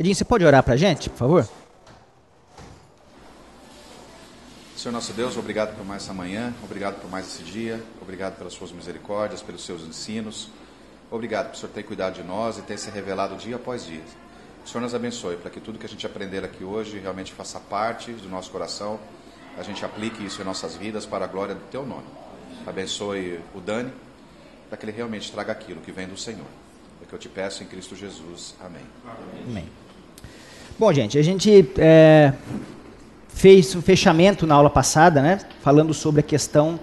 Edinho, você pode orar para a gente, por favor? Senhor nosso Deus, obrigado por mais essa manhã, obrigado por mais esse dia, obrigado pelas suas misericórdias, pelos seus ensinos. Obrigado por o Senhor ter cuidado de nós e ter se revelado dia após dia. O Senhor nos abençoe para que tudo que a gente aprender aqui hoje realmente faça parte do nosso coração, a gente aplique isso em nossas vidas para a glória do Teu nome. Abençoe o Dani, para que ele realmente traga aquilo que vem do Senhor. É o que eu te peço em Cristo Jesus. Amém. Amém. Bom, gente, a gente é, fez um fechamento na aula passada, né, falando sobre a questão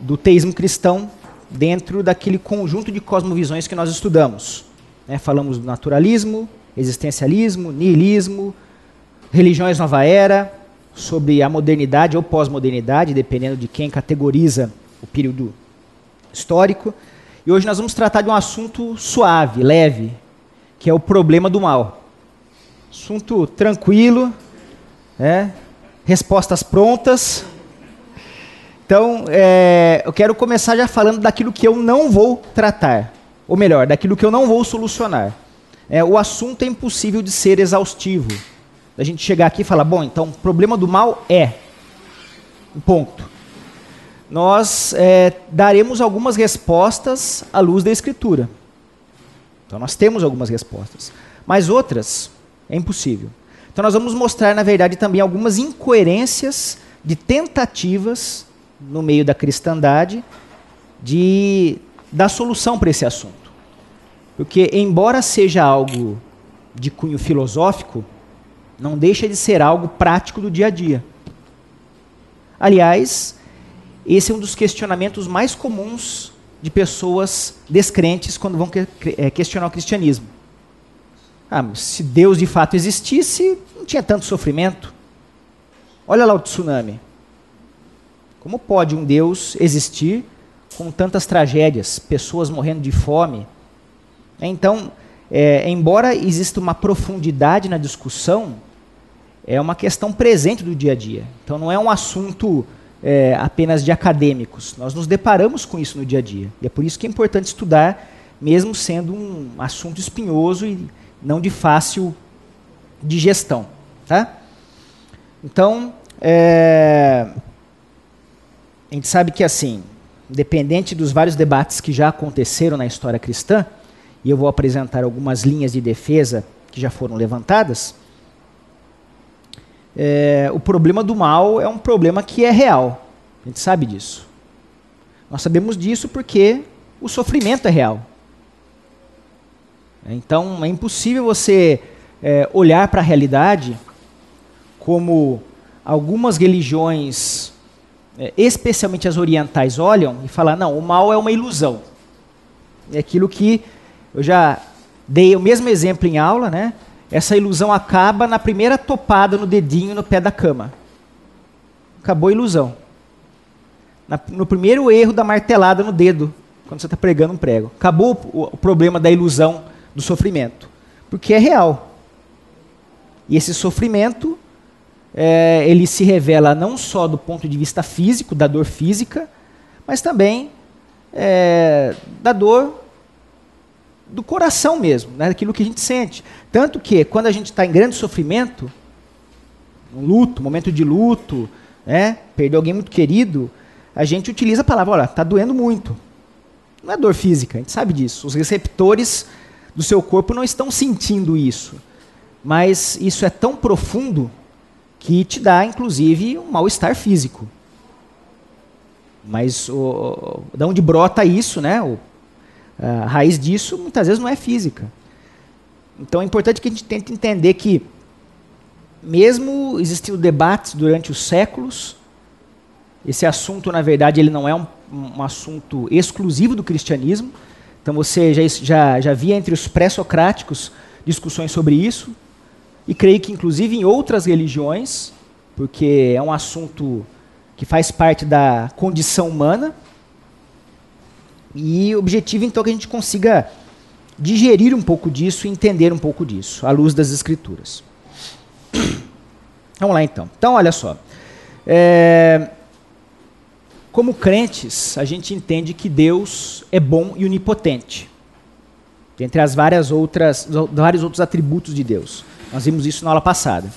do teísmo cristão dentro daquele conjunto de cosmovisões que nós estudamos. Né, falamos do naturalismo, existencialismo, niilismo, religiões nova era, sobre a modernidade ou pós-modernidade, dependendo de quem categoriza o período histórico. E hoje nós vamos tratar de um assunto suave, leve, que é o problema do mal. Assunto tranquilo, é, respostas prontas. Então, é, eu quero começar já falando daquilo que eu não vou tratar, ou melhor, daquilo que eu não vou solucionar. É, o assunto é impossível de ser exaustivo. A gente chegar aqui e falar, bom, então o problema do mal é. Um ponto. Nós é, daremos algumas respostas à luz da Escritura. Então nós temos algumas respostas. Mas outras é impossível. Então nós vamos mostrar, na verdade, também algumas incoerências de tentativas no meio da cristandade de dar solução para esse assunto. Porque, embora seja algo de cunho filosófico, não deixa de ser algo prático do dia a dia. Aliás, esse é um dos questionamentos mais comuns de pessoas descrentes quando vão é, questionar o cristianismo. Ah, se Deus de fato existisse, não tinha tanto sofrimento. Olha lá o tsunami. Como pode um Deus existir com tantas tragédias, pessoas morrendo de fome? Então, é, embora exista uma profundidade na discussão, é uma questão presente do dia a dia. Então, não é um assunto é, apenas de acadêmicos. Nós nos deparamos com isso no dia a dia. E é por isso que é importante estudar, mesmo sendo um assunto espinhoso e não de fácil digestão. Tá? Então, é, a gente sabe que, assim, independente dos vários debates que já aconteceram na história cristã, e eu vou apresentar algumas linhas de defesa que já foram levantadas, é, o problema do mal é um problema que é real. A gente sabe disso. Nós sabemos disso porque o sofrimento é real. Então é impossível você é, olhar para a realidade como algumas religiões, é, especialmente as orientais, olham e falar: não, o mal é uma ilusão. É aquilo que eu já dei o mesmo exemplo em aula, né? Essa ilusão acaba na primeira topada no dedinho no pé da cama. Acabou a ilusão. Na, no primeiro erro da martelada no dedo, quando você está pregando um prego. Acabou o, o problema da ilusão do sofrimento. Porque é real. E esse sofrimento, é, ele se revela não só do ponto de vista físico, da dor física, mas também é, da dor do coração mesmo, né, daquilo que a gente sente. Tanto que, quando a gente está em grande sofrimento, um luto, momento de luto, né, perdeu alguém muito querido, a gente utiliza a palavra, olha, está doendo muito. Não é dor física, a gente sabe disso. Os receptores do seu corpo não estão sentindo isso. Mas isso é tão profundo que te dá, inclusive, um mal-estar físico. Mas o, da onde brota isso, né? O, a raiz disso muitas vezes não é física. Então é importante que a gente tente entender que, mesmo existindo debates durante os séculos, esse assunto, na verdade, ele não é um, um assunto exclusivo do cristianismo. Então você já, já, já via entre os pré-socráticos discussões sobre isso, e creio que inclusive em outras religiões, porque é um assunto que faz parte da condição humana, e o objetivo então é que a gente consiga digerir um pouco disso e entender um pouco disso, à luz das escrituras. Vamos lá então. Então, olha só. É, como crentes, a gente entende que Deus é bom e onipotente. Entre as várias outras, vários outros atributos de Deus. Nós vimos isso na aula passada.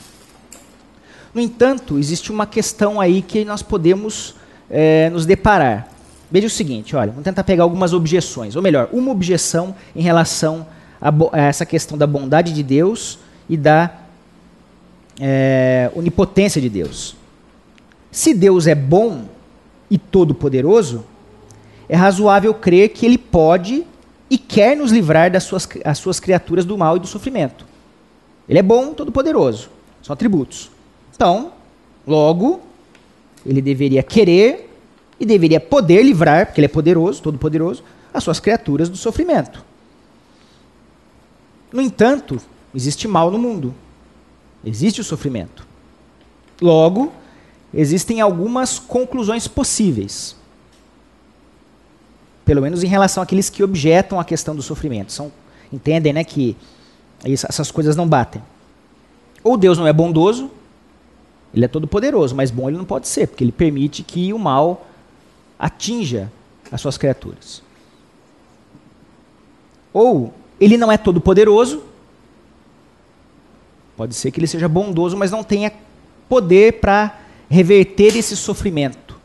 No entanto, existe uma questão aí que nós podemos é, nos deparar. Veja o seguinte, olha, vamos tentar pegar algumas objeções, ou melhor, uma objeção em relação a, a essa questão da bondade de Deus e da é, onipotência de Deus. Se Deus é bom e todo-poderoso, é razoável crer que Ele pode e quer nos livrar das suas, as suas criaturas do mal e do sofrimento. Ele é bom, todo-poderoso. São atributos. Então, logo, ele deveria querer e deveria poder livrar, porque ele é poderoso, todo-poderoso, as suas criaturas do sofrimento. No entanto, existe mal no mundo. Existe o sofrimento. Logo, existem algumas conclusões possíveis. Pelo menos em relação àqueles que objetam a questão do sofrimento. São, entendem né, que essas coisas não batem. Ou Deus não é bondoso, ele é todo poderoso, mas bom ele não pode ser, porque ele permite que o mal atinja as suas criaturas. Ou ele não é todo poderoso, pode ser que ele seja bondoso, mas não tenha poder para reverter esse sofrimento,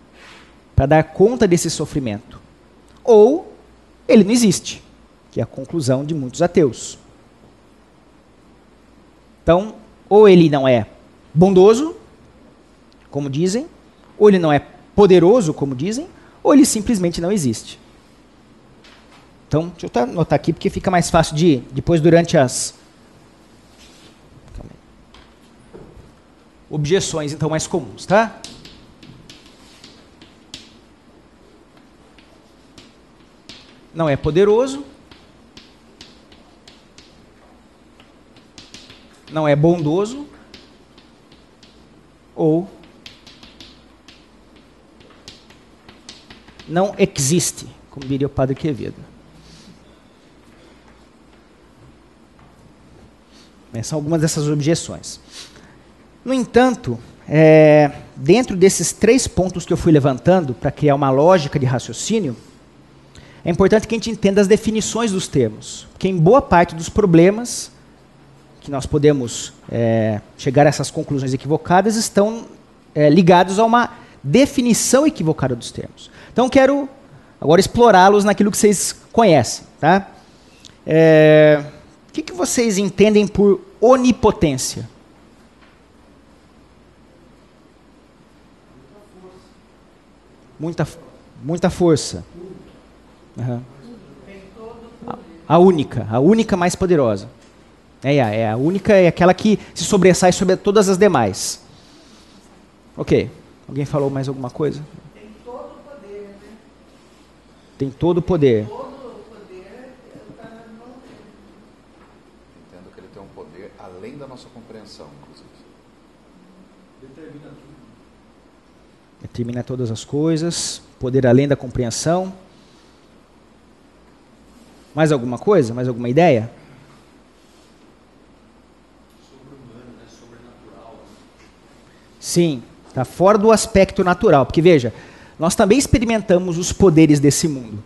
para dar conta desse sofrimento. Ou ele não existe, que é a conclusão de muitos ateus. Então, ou ele não é bondoso, como dizem, ou ele não é poderoso, como dizem, ou ele simplesmente não existe. Então, deixa eu anotar aqui porque fica mais fácil de, depois, durante as objeções, então, mais comuns, tá? Não é poderoso. Não é bondoso. Ou não existe, como diria o padre Quevedo. Essas são algumas dessas objeções. No entanto, é, dentro desses três pontos que eu fui levantando para criar uma lógica de raciocínio, é importante que a gente entenda as definições dos termos, porque em boa parte dos problemas que nós podemos é, chegar a essas conclusões equivocadas estão é, ligados a uma definição equivocada dos termos. Então quero agora explorá-los naquilo que vocês conhecem. Tá? É, o que, que vocês entendem por onipotência? Muita, muita força. Uhum. A, a única, a única mais poderosa. É, é, a única é aquela que se sobressai sobre todas as demais. Ok. Alguém falou mais alguma coisa? tem todo o poder. Entendo que ele tem um poder além da nossa compreensão, inclusive. Determina tudo. Determina todas as coisas, poder além da compreensão. Mais alguma coisa? Mais alguma ideia? Sim, está fora do aspecto natural. Porque veja, nós também experimentamos os poderes desse mundo.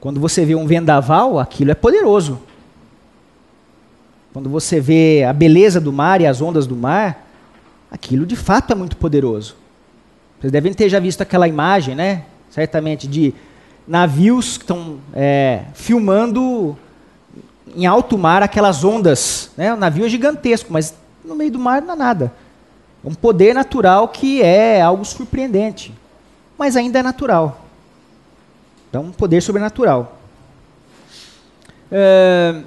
Quando você vê um vendaval, aquilo é poderoso. Quando você vê a beleza do mar e as ondas do mar, aquilo de fato é muito poderoso. Vocês devem ter já visto aquela imagem, né? Certamente, de navios que estão é, filmando em alto mar aquelas ondas. Né? O navio é gigantesco, mas no meio do mar não há nada. É um poder natural que é algo surpreendente mas ainda é natural. Então, um poder sobrenatural. É,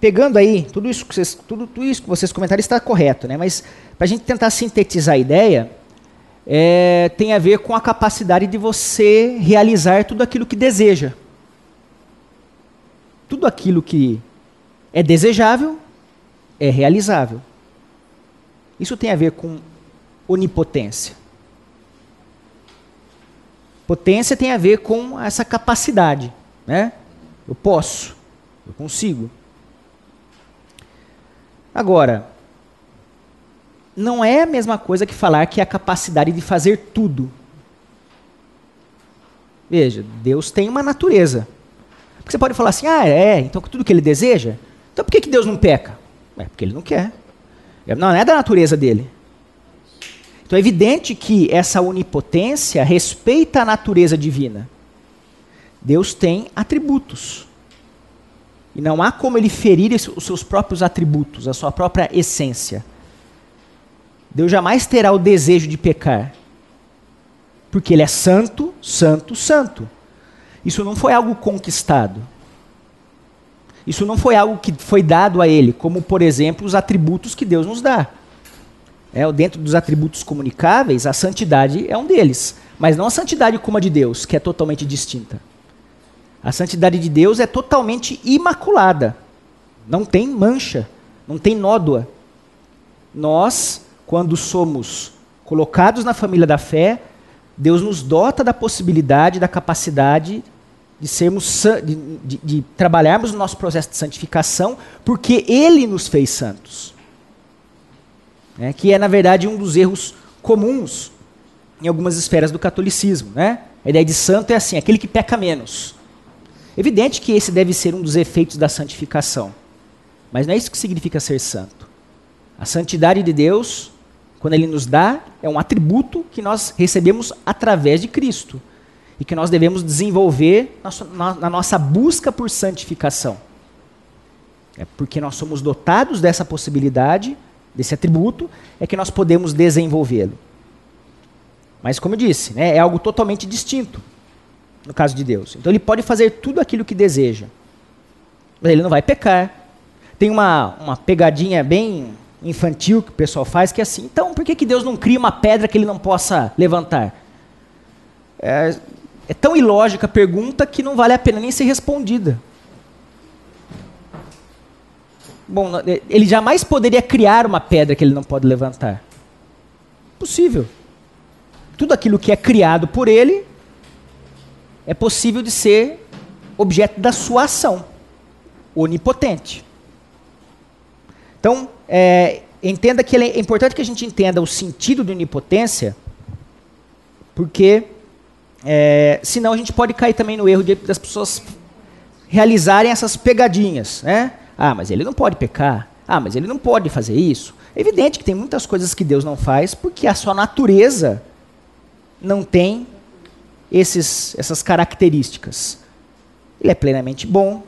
pegando aí, tudo isso, que vocês, tudo, tudo isso que vocês comentaram está correto, né? mas para a gente tentar sintetizar a ideia, é, tem a ver com a capacidade de você realizar tudo aquilo que deseja. Tudo aquilo que é desejável é realizável. Isso tem a ver com onipotência. Potência tem a ver com essa capacidade, né? Eu posso, eu consigo. Agora, não é a mesma coisa que falar que é a capacidade de fazer tudo. Veja, Deus tem uma natureza. Porque você pode falar assim, ah, é, então tudo que ele deseja? Então por que, que Deus não peca? É porque ele não quer. Não, não é da natureza dele. Então é evidente que essa onipotência respeita a natureza divina. Deus tem atributos. E não há como ele ferir os seus próprios atributos, a sua própria essência. Deus jamais terá o desejo de pecar. Porque ele é santo, santo, santo. Isso não foi algo conquistado. Isso não foi algo que foi dado a ele, como, por exemplo, os atributos que Deus nos dá. É, dentro dos atributos comunicáveis, a santidade é um deles. Mas não a santidade como a de Deus, que é totalmente distinta. A santidade de Deus é totalmente imaculada. Não tem mancha, não tem nódoa. Nós, quando somos colocados na família da fé, Deus nos dota da possibilidade, da capacidade de sermos de, de, de, trabalharmos no nosso processo de santificação, porque Ele nos fez santos. É, que é, na verdade, um dos erros comuns em algumas esferas do catolicismo. Né? A ideia de santo é assim, aquele que peca menos. Evidente que esse deve ser um dos efeitos da santificação. Mas não é isso que significa ser santo. A santidade de Deus, quando Ele nos dá, é um atributo que nós recebemos através de Cristo e que nós devemos desenvolver na, nossa busca por santificação. É porque nós somos dotados dessa possibilidade, desse atributo, é que nós podemos desenvolvê-lo. Mas, como eu disse, né, é algo totalmente distinto no caso de Deus. Então, ele pode fazer tudo aquilo que deseja, mas ele não vai pecar. Tem uma, uma pegadinha bem infantil que o pessoal faz, que é assim: então, por que, que Deus não cria uma pedra que ele não possa levantar? É, é tão ilógica a pergunta que não vale a pena nem ser respondida. Bom, ele jamais poderia criar uma pedra que ele não pode levantar. Possível. Tudo aquilo que é criado por ele é possível de ser objeto da sua ação. Onipotente. Então, é, entenda que é importante que a gente entenda o sentido de onipotência, porque é, senão a gente pode cair também no erro de, das pessoas realizarem essas pegadinhas. Né? Ah, mas ele não pode pecar. Ah, mas ele não pode fazer isso. É evidente que tem muitas coisas que Deus não faz porque a sua natureza não tem esses, essas características. Ele é plenamente bom,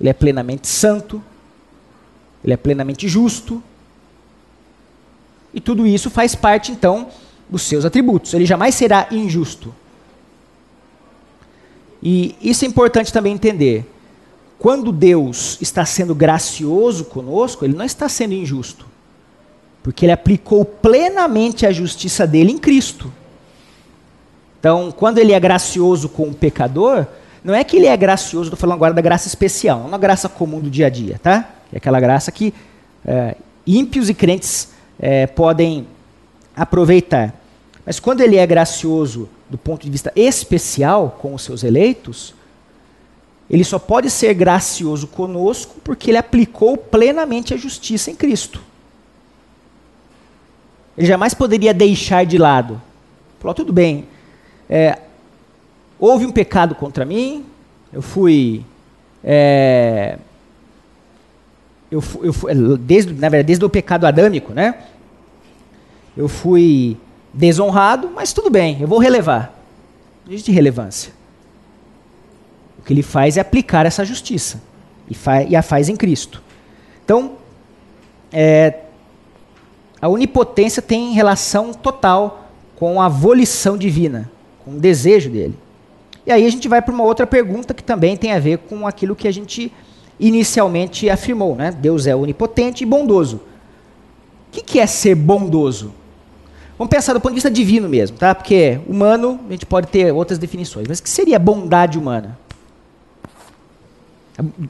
ele é plenamente santo, ele é plenamente justo. E tudo isso faz parte, então, dos seus atributos. Ele jamais será injusto. E isso é importante também entender. Quando Deus está sendo gracioso conosco, ele não está sendo injusto. Porque ele aplicou plenamente a justiça dele em Cristo. Então, quando ele é gracioso com o pecador, não é que ele é gracioso, estou falando agora da graça especial, não uma graça comum do dia a dia, tá? É aquela graça que é, ímpios e crentes é, podem aproveitar. Mas quando ele é gracioso do ponto de vista especial com os seus eleitos, ele só pode ser gracioso conosco porque ele aplicou plenamente a justiça em Cristo. Ele jamais poderia deixar de lado. Falou, tudo bem, é, houve um pecado contra mim, eu fui. É, eu, eu fui desde, na verdade, desde o pecado adâmico, né? Eu fui desonrado, mas tudo bem, eu vou relevar. Não existe relevância. O que ele faz é aplicar essa justiça. E, e a faz em Cristo. Então, é, a onipotência tem relação total com a volição divina, com o desejo dele. E aí a gente vai para uma outra pergunta que também tem a ver com aquilo que a gente inicialmente afirmou. Né? Deus é onipotente e bondoso. O que, que é ser bondoso? Vamos pensar do ponto de vista divino mesmo, tá? Porque humano, a gente pode ter outras definições. Mas o que seria bondade humana?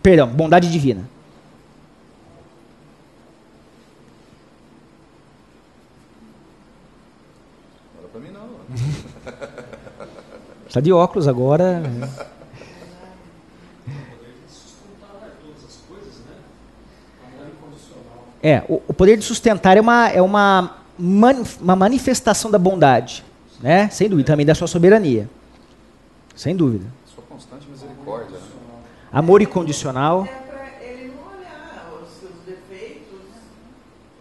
Perdão, bondade divina. Para mim não. Está de óculos agora. É, o, o poder de sustentar é uma, é uma uma manifestação da bondade, né? Sem dúvida, também da sua soberania. Sem dúvida. Sua constante misericórdia. Né? Amor incondicional. É para ele não olhar os seus defeitos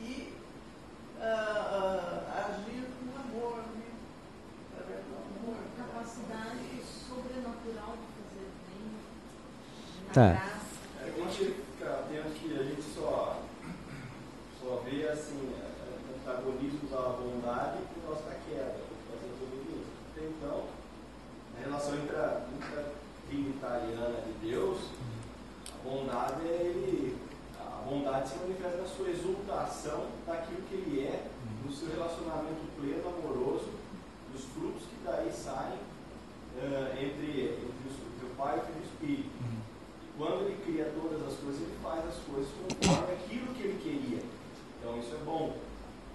e ah, agir com amor, né? Amor. capacidade sobrenatural de fazer bem, Tá. graça. É, a gente fica atento que a gente só, só vê assim, é, antagonismos à bondade por causa da queda, por causa da desobediência. Até Então, a relação entre a, entre a trinitariana de Deus, a bondade é ele. A bondade se manifesta na sua exultação daquilo que ele é, no seu relacionamento pleno, amoroso, dos frutos que daí saem eh, entre, entre o seu pai e o Filho Espírito. E quando ele cria todas as coisas, ele faz as coisas conforme aquilo que ele queria. Então isso é bom.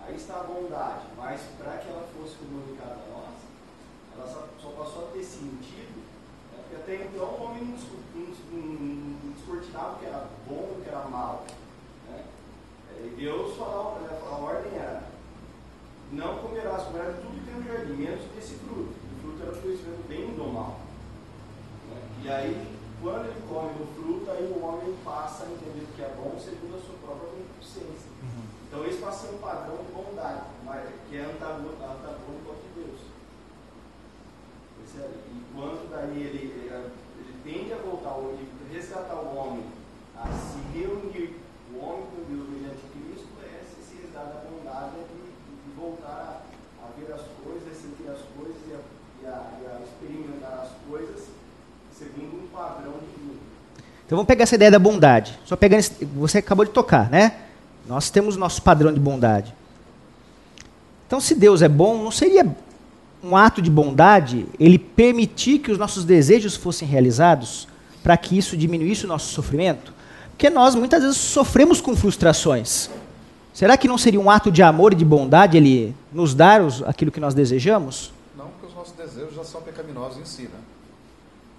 Aí está a bondade, mas para que ela fosse comunicada a nós, ela só, só passou a ter sentido, né? porque até então o homem não, discu- não, não- não descortinava o que era bom que era mal. Né? E Deus falou, a ordem era, não comerás, comerás tudo que tem no jardim, menos desse fruto. O fruto era o conhecimento do bem e do mal. Né? E aí, quando ele come do fruto, aí o homem passa a entender o que é bom segundo a sua própria consciência. Então esse passa a ser um padrão de bondade, mas, que é antagônico antagônico ao de Deus. Percebe? E quando daí ele, ele, ele tende a voltar, ou ele resgatar o homem a se reunir, o homem com Deus mediante Cristo, é esse, esse resgate da bondade é de, de voltar a, a ver as coisas, a sentir as coisas e a, e a, e a experimentar as coisas segundo um padrão divino. Então vamos pegar essa ideia da bondade. Só pegando, esse- você acabou de tocar, né? Nós temos nosso padrão de bondade. Então, se Deus é bom, não seria um ato de bondade ele permitir que os nossos desejos fossem realizados para que isso diminuísse o nosso sofrimento? Porque nós muitas vezes sofremos com frustrações. Será que não seria um ato de amor e de bondade ele nos dar os- aquilo que nós desejamos? Não, porque os nossos desejos já são pecaminosos em si, né?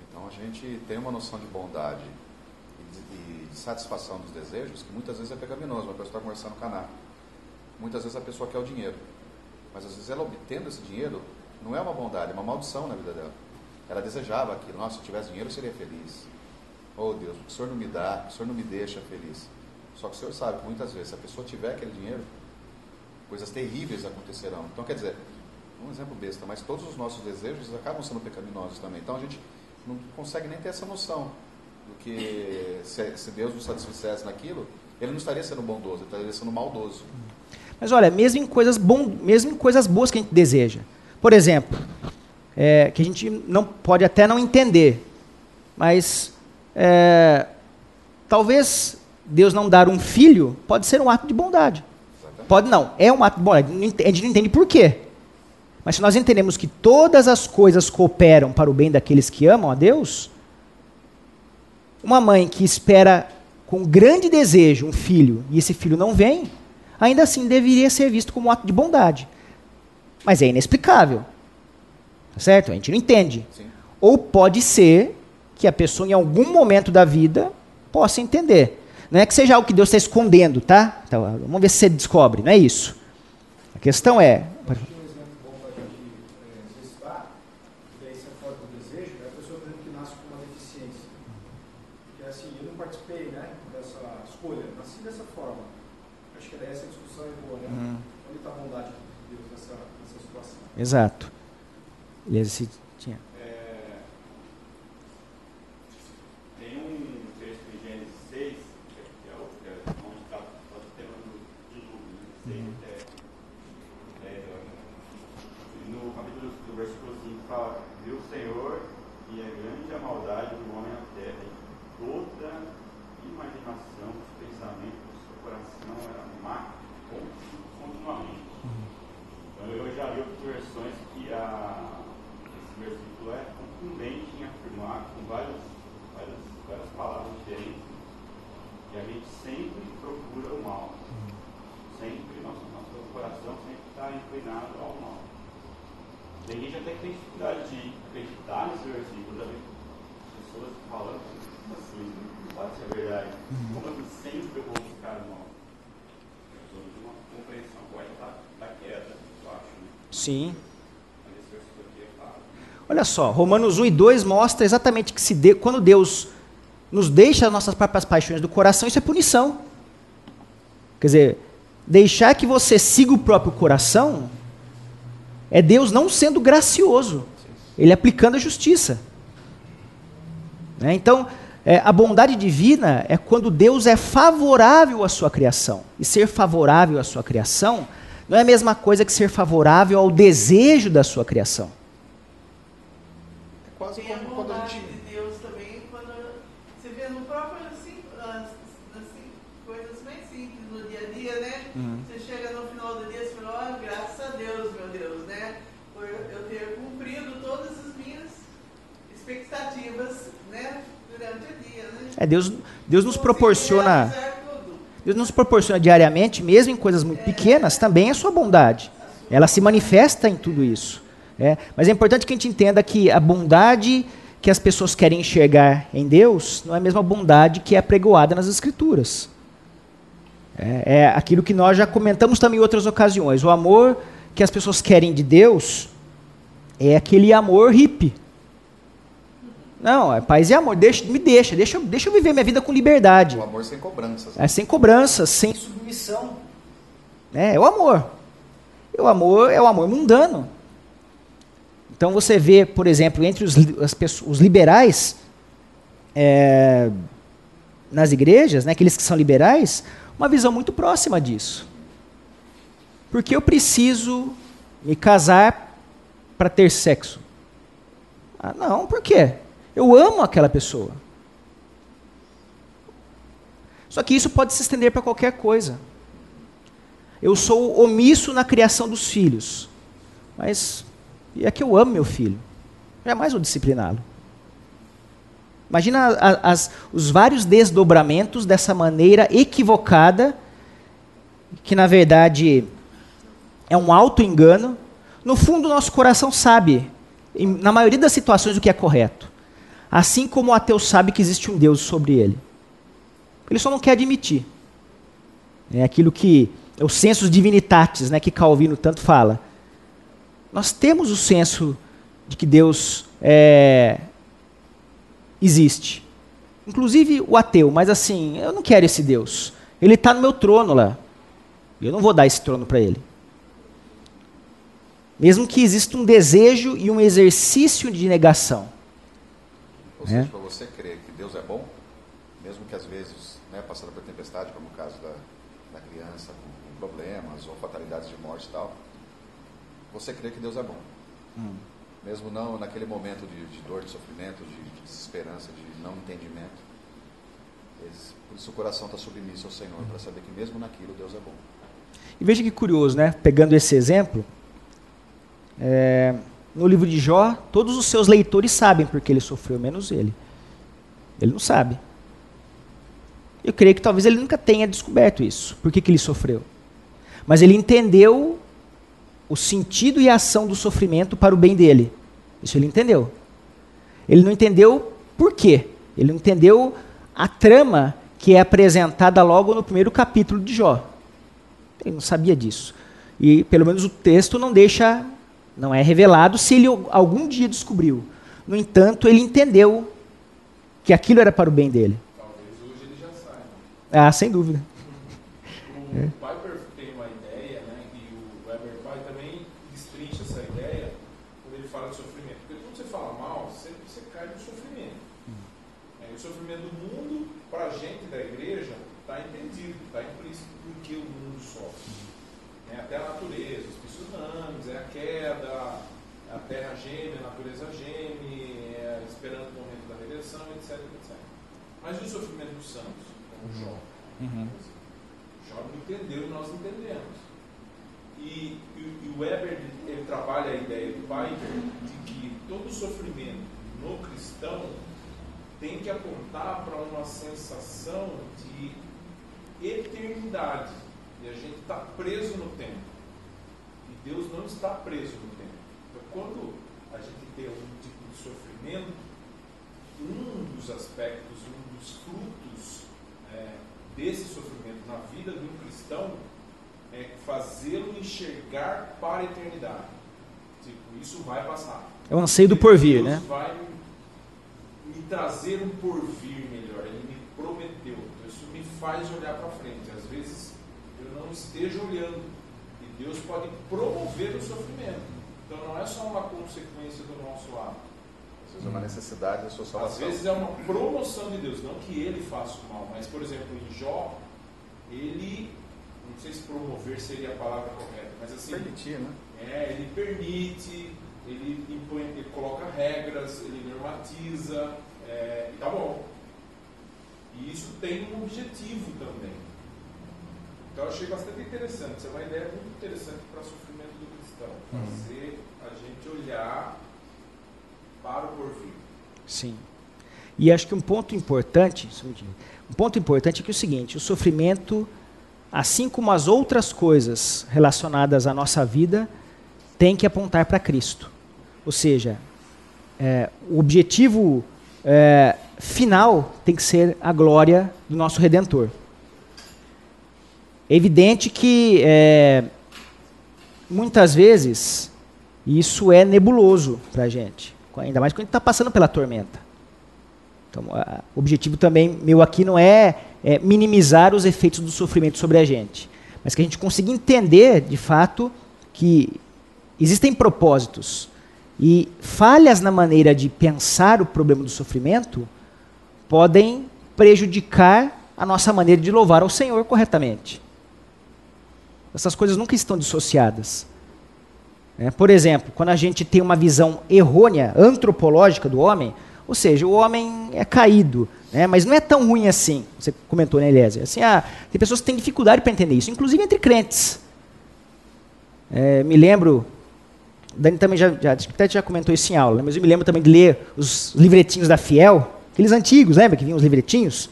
Então a gente tem uma noção de bondade de, de satisfação dos desejos que muitas vezes é pecaminoso. Uma pessoa está conversando com a Ná. Muitas vezes a pessoa quer o dinheiro. Mas às vezes ela obtendo esse dinheiro não é uma bondade, é uma maldição na vida dela. Ela desejava aquilo. Nossa, se eu tivesse dinheiro eu seria feliz. Oh Deus, o Senhor não me dá, o Senhor não me deixa feliz. Só que o Senhor sabe que muitas vezes, se a pessoa tiver aquele dinheiro, coisas terríveis acontecerão. Então, quer dizer, um exemplo besta, mas todos os nossos desejos acabam sendo pecaminosos também. Então, a gente não consegue nem ter essa noção do que se, se Deus nos satisfizesse naquilo, ele não estaria sendo bondoso, ele estaria sendo maldoso. Mas olha, mesmo em coisas, bom, mesmo em coisas boas que a gente deseja. Por exemplo, é, que a gente não pode até não entender, mas é, talvez Deus não dar um filho pode ser um ato de bondade. Exatamente. Pode não, é um ato de bondade. A gente não entende por quê. Mas se nós entendemos que todas as coisas cooperam para o bem daqueles que amam a Deus, uma mãe que espera com grande desejo um filho e esse filho não vem, ainda assim deveria ser visto como um ato de bondade. Mas é inexplicável. Tá certo? A gente não entende. Sim. Ou pode ser que a pessoa, em algum momento da vida, possa entender. Não é que seja algo que Deus está escondendo, tá? Então, vamos ver se você descobre, não é isso. A questão é. Acho que um exemplo bom para a gente é, citar, que daí você fora do desejo, é a pessoa, por exemplo, que nasce com uma deficiência. Porque assim, eu não participei né, dessa escolha, nasci dessa forma. Acho que daí essa discussão é boa, né? Hum. Onde está a bondade de Deus nessa, nessa situação? Exato. Beleza, se tinha. É, tem um texto em Gênesis 6, que é- que é, o, que é onde está o tema do dilúvio, né? 6 até 10, eu acho. E no capítulo do versículo 5 fala, viu o Senhor e é grande a maldade do homem na terra, e toda imaginação dos pensamentos do seu coração era má continuamente. Então eu já vi outras versões que a, esse versículo é contundente em afirmar com várias, várias, várias palavras diferentes que a gente sempre procura o mal. Sempre, nosso, nosso coração sempre está inclinado ao mal. Tem gente até que tem dificuldade de acreditar nesse versículo, já vi pessoas falando assim, não pode ser verdade. Como eu sempre eu vou buscar o mal? Eu sou de uma compreensão pode estar da queda, eu acho, né? Sim. Olha só, Romanos 1 e 2 mostra exatamente que se de, quando Deus nos deixa as nossas próprias paixões do coração, isso é punição. Quer dizer, deixar que você siga o próprio coração é Deus não sendo gracioso, Ele aplicando a justiça. Né? Então, é, a bondade divina é quando Deus é favorável à sua criação. E ser favorável à sua criação não é a mesma coisa que ser favorável ao desejo da sua criação. É quase Tem a como quando a gente. de Deus também, quando você vê no próprio, assim, as- assim, coisas bem simples no dia a dia, né? Você chega no final do dia e fala, ó, graças a Deus, meu Deus, né? Por eu ter cumprido todas as minhas expectativas, né? Durante o dia, né? É, Deus, Deus nos proporciona. Deus nos proporciona diariamente, mesmo em coisas muito pequenas, também a sua bondade. Ela se manifesta em tudo isso. né? Mas é importante que a gente entenda que a bondade que as pessoas querem enxergar em Deus não é a mesma bondade que é pregoada nas Escrituras. É, é aquilo que nós já comentamos também em outras ocasiões. O amor que as pessoas querem de Deus é aquele amor hippie. Não, é paz e amor. Deixa, me deixa, deixa, eu- deixa eu viver minha vida com liberdade. O amor sem cobranças. É, sem cobranças, sem submissão. É, é o amor. E o amor é o amor mundano. Então você vê, por exemplo, entre os, pessoas, os liberais é, nas igrejas, né, aqueles que são liberais, uma visão muito próxima disso. Porque eu preciso me casar para ter sexo? Ah, não, por quê? Eu amo aquela pessoa. Só que isso pode se estender para qualquer coisa. Eu sou omisso na criação dos filhos. Mas é que eu amo meu filho. Jamais vou discipliná-lo. Imagina as- os vários desdobramentos dessa maneira equivocada, que na verdade é um auto-engano. No fundo, nosso coração sabe, na maioria das situações, o que é correto. Assim como o ateu sabe que existe um Deus sobre ele. Ele só não quer admitir. É aquilo que é o sensus divinitatis, né, que Calvino tanto fala. Nós temos o senso de que Deus é, existe. Inclusive o ateu, mas assim, eu não quero esse Deus. Ele está no meu trono lá. Eu não vou dar esse trono para ele. Mesmo que exista um desejo e um exercício de negação. Ou É. seja, para você crer que Deus é bom, mesmo que às vezes, né, passando por tempestade, como o caso da, da criança com, problemas ou fatalidades de morte e tal, você crê que Deus é bom. Mesmo não naquele momento de, de dor, de sofrimento, de, de desesperança, de não entendimento. Por isso o coração está submisso ao Senhor, para saber que mesmo naquilo Deus é bom. E veja que curioso, né? Pegando esse exemplo, é, no livro de Jó, todos os seus leitores sabem porque ele sofreu, menos ele. Ele não sabe. Eu creio que talvez ele nunca tenha descoberto isso. Por que, que ele sofreu? Mas ele entendeu o sentido e a ação do sofrimento para o bem dele. Isso ele entendeu. Ele não entendeu por quê. Ele não entendeu a trama que é apresentada logo no primeiro capítulo de Jó. Ele não sabia disso. E pelo menos o texto não deixa, não é revelado se ele algum dia descobriu. No entanto, ele entendeu que aquilo era para o bem dele. Talvez hoje ele já saiba. Ah, sem dúvida. O Piper tem uma ideia, né, e o Weber Pai também destrincha essa ideia quando ele fala de sofrimento. Porque quando você fala mal, você, você cai no sofrimento. É, o sofrimento do mundo, para a gente da igreja, está entendido, está implícito por que o mundo sofre. É, até a natureza, os tsunamis, é a queda, a terra geme, a natureza geme, é, esperando o momento da redenção, etc, etc. Mas e o sofrimento dos santos, como Jó? Jó não entendeu nós entendemos. E, e, e o Weber ele trabalha a ideia do Piper de que todo sofrimento no cristão tem que apontar para uma sensação de eternidade. E a gente está preso no tempo. E Deus não está preso no tempo. Então, quando a gente tem algum tipo de sofrimento, um dos aspectos, um dos frutos é, desse sofrimento na vida de um cristão é fazê-lo enxergar para a eternidade. Tipo, isso vai passar. É o anseio do porvir, Deus né? vai me me trazer um porvir melhor, ele me prometeu. Isso me faz olhar para frente. Às vezes eu não esteja olhando Deus pode promover o sofrimento. Então não é só uma consequência do nosso ato. Às vezes é uma necessidade da sua Às salvação. vezes é uma promoção de Deus, não que ele faça o mal, mas por exemplo em Jó, ele, não sei se promover seria a palavra correta, mas assim, Permitir, né? é, ele permite, ele impõe, ele coloca regras, ele normatiza, é, e tá bom. E isso tem um objetivo também. Então eu achei bastante interessante. Isso é uma ideia muito interessante para o sofrimento do cristão. Fazer a gente olhar para o porvir. Sim. E acho que um ponto importante, um ponto importante é que é o seguinte, o sofrimento, assim como as outras coisas relacionadas à nossa vida, tem que apontar para Cristo. Ou seja, é, o objetivo é, final tem que ser a glória do nosso Redentor. É evidente que é, muitas vezes isso é nebuloso para a gente, ainda mais quando a gente está passando pela tormenta. Então, o objetivo também meu aqui não é, é minimizar os efeitos do sofrimento sobre a gente, mas que a gente consiga entender, de fato, que existem propósitos e falhas na maneira de pensar o problema do sofrimento podem prejudicar a nossa maneira de louvar ao Senhor corretamente. Essas coisas nunca estão dissociadas. né? Por exemplo, quando a gente tem uma visão errônea, antropológica do homem, ou seja, o homem é caído, né? mas não é tão ruim assim. Você comentou, né, Eliezer? Assim, ah, tem pessoas que têm dificuldade para entender isso, inclusive entre crentes. É, me lembro, Dani também já, já, até já comentou isso em aula, né? mas eu me lembro também de ler os livretinhos da Fiel, aqueles antigos, lembra que vinham os livretinhos?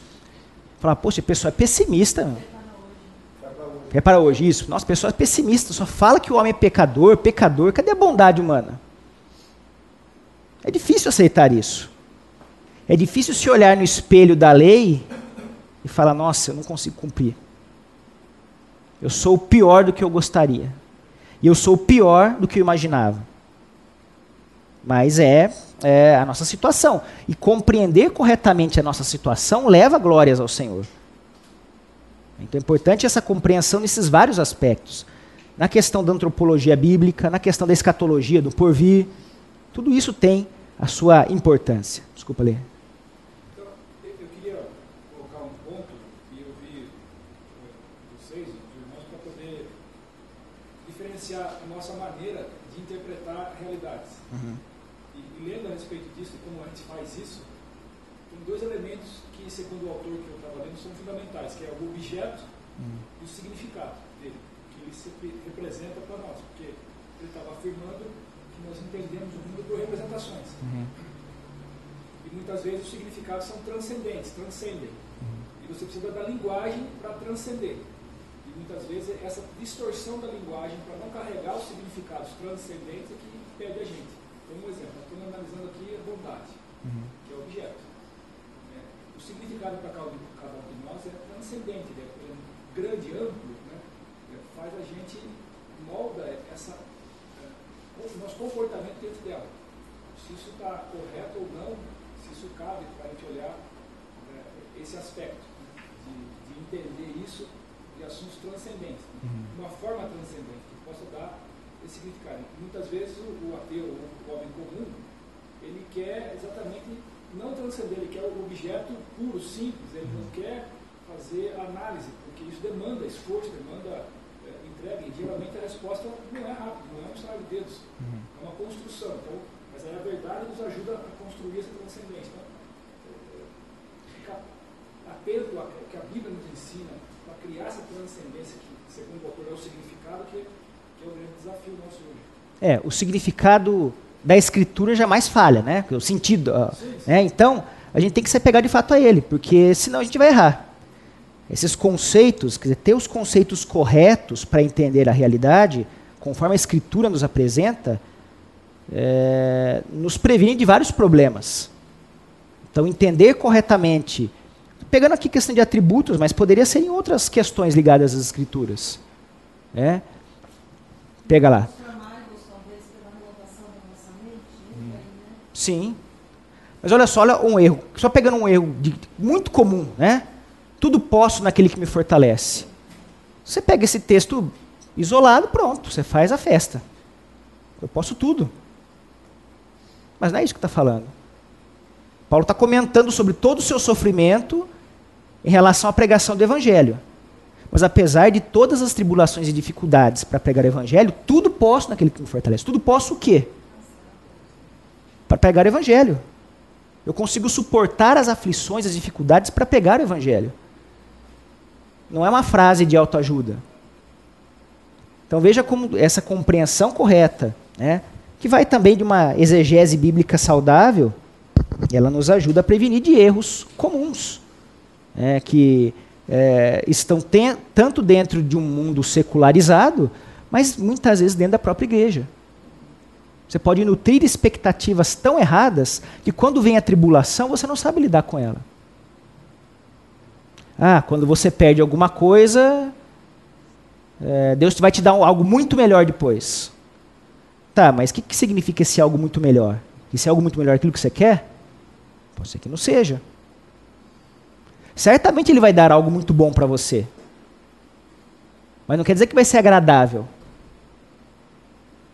Falar, poxa, a pessoa é pessimista. meu. É para hoje, isso. Nossa, a pessoa é pessimista, só fala que o homem é pecador, pecador. Cadê a bondade humana? É difícil aceitar isso. É difícil se olhar no espelho da lei e falar: nossa, eu não consigo cumprir. Eu sou o pior do que eu gostaria. E eu sou o pior do que eu imaginava. Mas é, é a nossa situação. E compreender corretamente a nossa situação leva glórias ao Senhor. Então é importante essa compreensão nesses vários aspectos. Na questão da antropologia bíblica, na questão da escatologia, do porvir. Tudo isso tem a sua importância. Desculpa ler. Então, eu eu queria colocar um ponto e ouvir eh, vocês, os irmãos, para poder diferenciar a nossa maneira de interpretar realidades. E, e lendo a respeito disso, como a gente faz isso, tem dois elementos que, segundo o autor que eu estava lendo, são fundamentais, que é o objeto e o significado dele, que ele sempre representa para nós, porque ele estava afirmando que nós entendemos o mundo por representações. E muitas vezes os significados são transcendentes, transcendem. E você precisa da linguagem para transcender. E muitas vezes essa distorção da linguagem para não carregar os significados transcendentes é que impede a gente. Então, um exemplo, estamos analisando aqui a bondade, que é o objeto. né? O significado para cada um cada um de nós é transcendente, é, é grande, amplo, né? É, faz a gente molda essa, é, o nosso comportamento dentro dela. Se isso está correto ou não, se isso cabe para a gente olhar né, esse aspecto, né, de, de entender isso de assuntos transcendentes, né, de uma forma transcendente, que possa dar esse significado. Muitas vezes o, o ateu, o homem comum, ele quer exatamente não transcender, ele quer o objeto puro, simples, ele não quer fazer análise, porque isso demanda esforço, demanda é, entrega, e geralmente a resposta não é rápida, não é um estalar de dedos, é uma construção. Então, mas aí a verdade nos ajuda a construir essa transcendência. Então, é, ficar atento ao que a Bíblia nos ensina para criar essa transcendência, que, segundo o autor, é o significado que, que é o grande desafio nosso hoje. É, o significado da escritura jamais falha, né? O sentido. ó, né? Então, a gente tem que se apegar de fato a ele, porque senão a gente vai errar. Esses conceitos, quer dizer, ter os conceitos corretos para entender a realidade, conforme a escritura nos apresenta, é, nos previne de vários problemas. Então, entender corretamente, pegando aqui questão de atributos, mas poderia ser em outras questões ligadas às escrituras. né? Pega lá. Sim. Mas olha só, olha um erro. Só pegando um erro de- muito comum, né? Tudo posso naquele que me fortalece. Você pega esse texto isolado, pronto, você faz a festa. Eu posso tudo. Mas não é isso que está falando. Paulo está comentando sobre todo o seu sofrimento em relação à pregação do Evangelho. Mas apesar de todas as tribulações e dificuldades para pregar o Evangelho, tudo posso naquele que me fortalece. Tudo posso o quê? Para pregar o Evangelho. Eu consigo suportar as aflições, as dificuldades para pregar o Evangelho. Não é uma frase de autoajuda. Então veja como essa compreensão correta, né, que vai também de uma exegese bíblica saudável, ela nos ajuda a prevenir de erros comuns, né, que é, estão ten- tanto dentro de um mundo secularizado, mas muitas vezes dentro da própria igreja. Você pode nutrir expectativas tão erradas que quando vem a tribulação você não sabe lidar com ela. Ah, quando você perde alguma coisa, é, Deus vai te dar um- algo muito melhor depois. Tá, mas o que, que significa esse algo muito melhor? Esse algo muito melhor é aquilo que você quer? Pode ser que não seja. Certamente ele vai dar algo muito bom para você. Mas não quer dizer que vai ser agradável.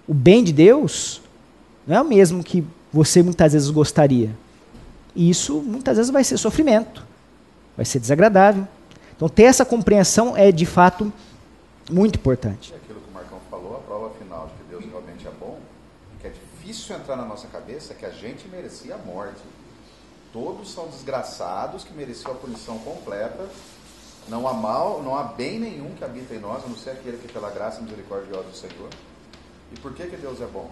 O bem de Deus não é o mesmo que você muitas vezes gostaria. E isso muitas vezes vai ser sofrimento, vai ser desagradável. Então ter essa compreensão é de fato muito importante. Aquilo que o Marcão falou, a prova final de que Deus realmente é bom, que é difícil entrar na nossa cabeça é que a gente merecia a morte. Todos são desgraçados que mereciam a punição completa. Não há mal, não há bem nenhum que habita em nós, a não ser aquele que pela graça misericordiosa do Senhor. E por que, que Deus é bom?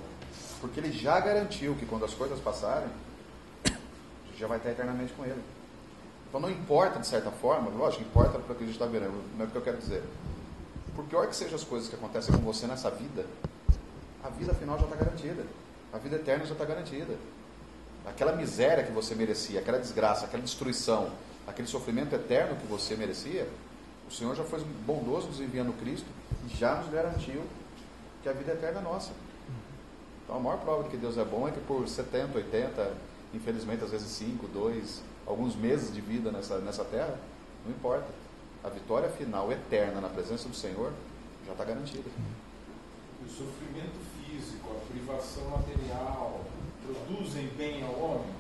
Porque Ele já garantiu que quando as coisas passarem, a gente já vai estar eternamente com Ele. Então não importa, de certa forma, lógico, importa para o que a gente está vendo, não é o que eu quero dizer. Por pior que sejam as coisas que acontecem com você nessa vida, a vida final já está garantida. A vida eterna já está garantida. Aquela miséria que você merecia, aquela desgraça, aquela destruição, aquele sofrimento eterno que você merecia, o Senhor já foi bondoso nos enviando Cristo e já nos garantiu que a vida eterna é nossa. Então a maior prova de que Deus é bom é que por 70, 80, infelizmente às vezes 5, 2, alguns meses de vida nessa, nessa terra, não importa. A vitória final, eterna, na presença do Senhor, já está garantida. O sofrimento físico, a privação material, produzem bem ao homem?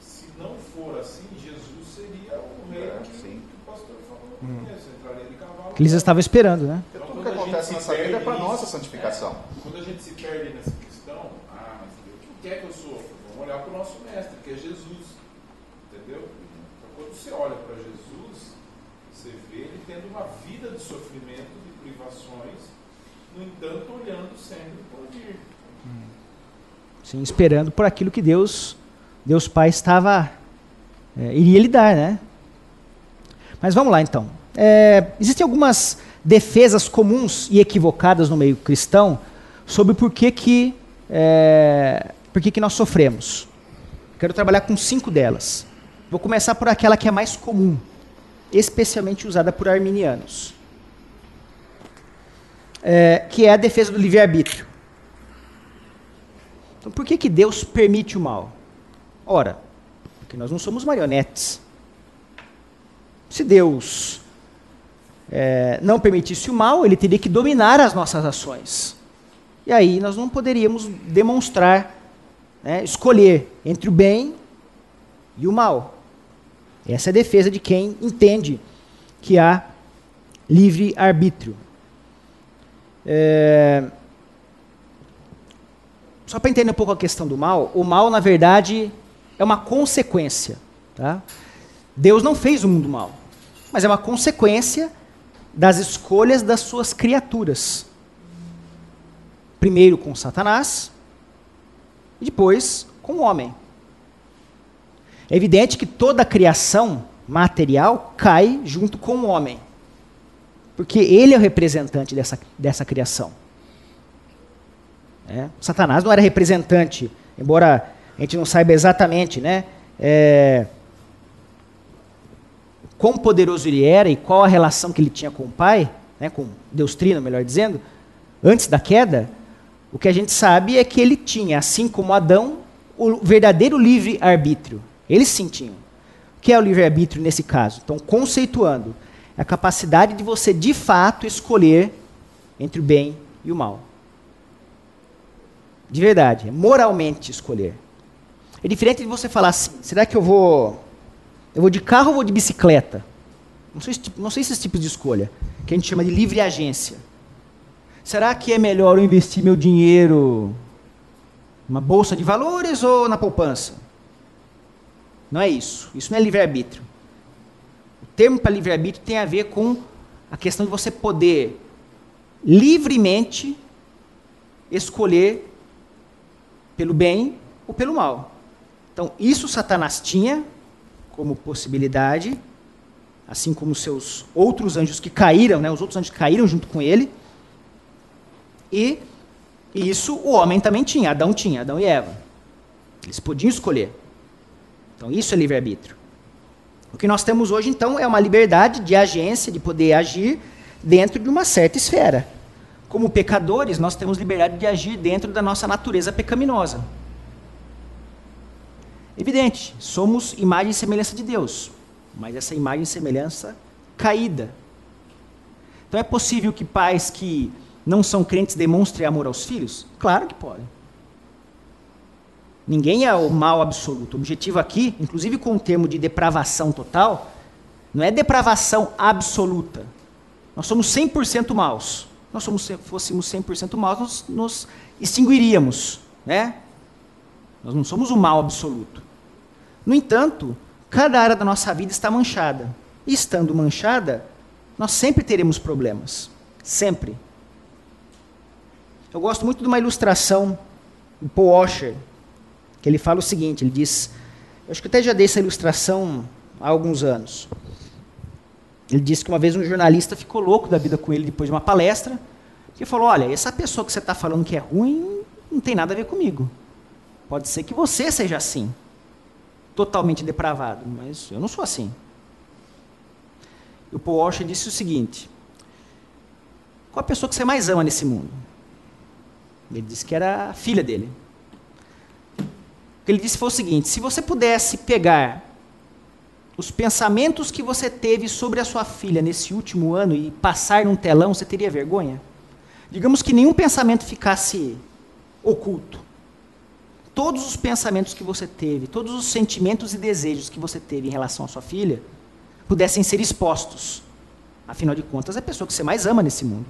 Se não for assim, Jesus seria o rei É, que, sim. que o pastor falou no começo, entraria de cavalo. Que eles estavam esperando, né? Porque Então, tudo que a gente acontece se nessa vida é perde para nossa santificação. é, quando a gente se perde nessa questão, ah, mas Deus não quer que eu sofra. Vamos olhar para o nosso mestre, que é Jesus. Você olha para Jesus, você vê ele tendo uma vida de sofrimento, de privações, no entanto, olhando sempre por vir. Sim, esperando por aquilo que Deus, Deus Pai estava é, iria lhe dar, né? Mas vamos lá então. É, existem algumas defesas comuns e equivocadas no meio cristão sobre por que que, é, por que, que nós sofremos. Quero trabalhar com cinco delas. Vou começar por aquela que é mais comum, especialmente usada por arminianos, é, que é a defesa do livre-arbítrio. Então, por que, que Deus permite o mal? Ora, porque nós não somos marionetes. Se Deus é, não permitisse o mal, ele teria que dominar as nossas ações. E aí nós não poderíamos demonstrar, né, escolher entre o bem e o mal. Essa é a defesa de quem entende que há livre arbítrio. É, só para entender um pouco a questão do mal, o mal, na verdade, é uma consequência. Tá? Deus não fez o mundo mal, mas é uma consequência das escolhas das suas criaturas. Primeiro com Satanás, e depois com o homem. É evidente que toda a criação material cai junto com o homem, porque ele é o representante dessa, dessa criação. É. Satanás não era representante, embora a gente não saiba exatamente né, é, quão poderoso ele era e qual a relação que ele tinha com o Pai, né, com Deus Trino, melhor dizendo, antes da queda, o que a gente sabe é que ele tinha, assim como Adão, o verdadeiro livre-arbítrio. Eles sim tinham. O que é o livre-arbítrio nesse caso? Então, conceituando, é a capacidade de você, de fato, escolher entre o bem e o mal. De verdade, é moralmente escolher. É diferente de você falar assim, será que eu vou eu vou de carro ou vou de bicicleta? Não sei, não sei esses tipos de escolha, que a gente chama de livre agência. Será que é melhor eu investir meu dinheiro numa bolsa de valores ou na poupança? Não é isso. Isso não é livre-arbítrio. O termo para livre-arbítrio tem a ver com a questão de você poder livremente escolher pelo bem ou pelo mal. Então, isso Satanás tinha como possibilidade, assim como seus outros anjos que caíram, né, os outros anjos que caíram junto com ele. E isso o homem também tinha, Adão tinha, Adão e Eva. Eles podiam escolher. Então, isso é livre-arbítrio. O que nós temos hoje, então, é uma liberdade de agência, de poder agir dentro de uma certa esfera. Como pecadores, nós temos liberdade de agir dentro da nossa natureza pecaminosa. Evidente, somos imagem e semelhança de Deus, mas essa imagem e semelhança caída. Então é possível que pais que não são crentes demonstrem amor aos filhos? Claro que podem. Ninguém é o mal absoluto. O objetivo aqui, inclusive com o termo de depravação total, não é depravação absoluta. Nós somos 100% maus. Nós somos, fôssemos 100% maus, nós nos extinguiríamos. Né? Nós não somos o mal absoluto. No entanto, cada área da nossa vida está manchada. E estando manchada, nós sempre teremos problemas. Sempre. Eu gosto muito de uma ilustração do Paul Washer, que ele fala o seguinte, ele diz, eu acho que até já dei essa ilustração há alguns anos. Ele disse que uma vez um jornalista ficou louco da vida com ele depois de uma palestra, e falou, olha, essa pessoa que você está falando que é ruim, não tem nada a ver comigo. Pode ser que você seja assim totalmente depravado, mas eu não sou assim. O Paul disse o seguinte: Qual a pessoa que você mais ama nesse mundo? Ele disse que era a filha dele. Que ele disse foi o seguinte: se você pudesse pegar os pensamentos que você teve sobre a sua filha nesse último ano e passar num telão, você teria vergonha? Digamos que nenhum pensamento ficasse oculto todos os pensamentos que você teve, todos os sentimentos e desejos que você teve em relação à sua filha, pudessem ser expostos. Afinal de contas, é a pessoa que você mais ama nesse mundo.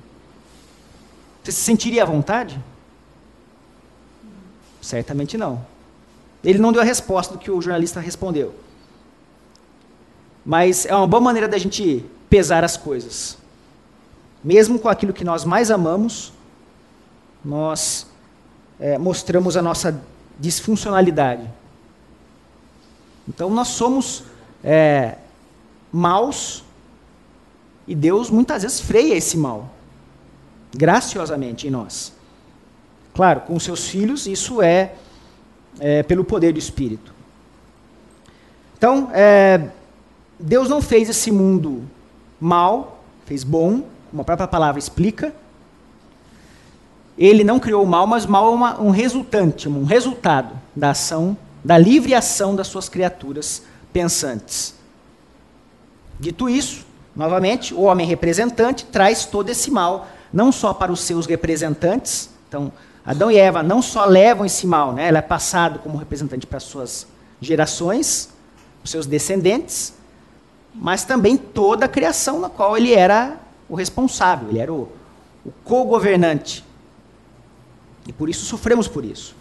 Você se sentiria à vontade? Certamente não. Ele não deu a resposta do que o jornalista respondeu. Mas é uma boa maneira da gente pesar as coisas. Mesmo com aquilo que nós mais amamos, nós é, mostramos a nossa disfuncionalidade. Então nós somos é, maus e Deus muitas vezes freia esse mal, graciosamente em nós. Claro, com seus filhos, isso é, é pelo poder do Espírito. Então, é, Deus não fez esse mundo mal, fez bom, como a própria palavra explica, ele não criou o mal, mas mal é uma, um resultante, um resultado da ação, da livre ação das suas criaturas pensantes. Dito isso, novamente, o homem representante traz todo esse mal, não só para os seus representantes, então, Adão e Eva não só levam esse mal, né, ela é passado como representante para as suas gerações, os seus descendentes, mas também toda a criação na qual ele era o responsável, ele era o, o co-governante. E por isso sofremos por isso.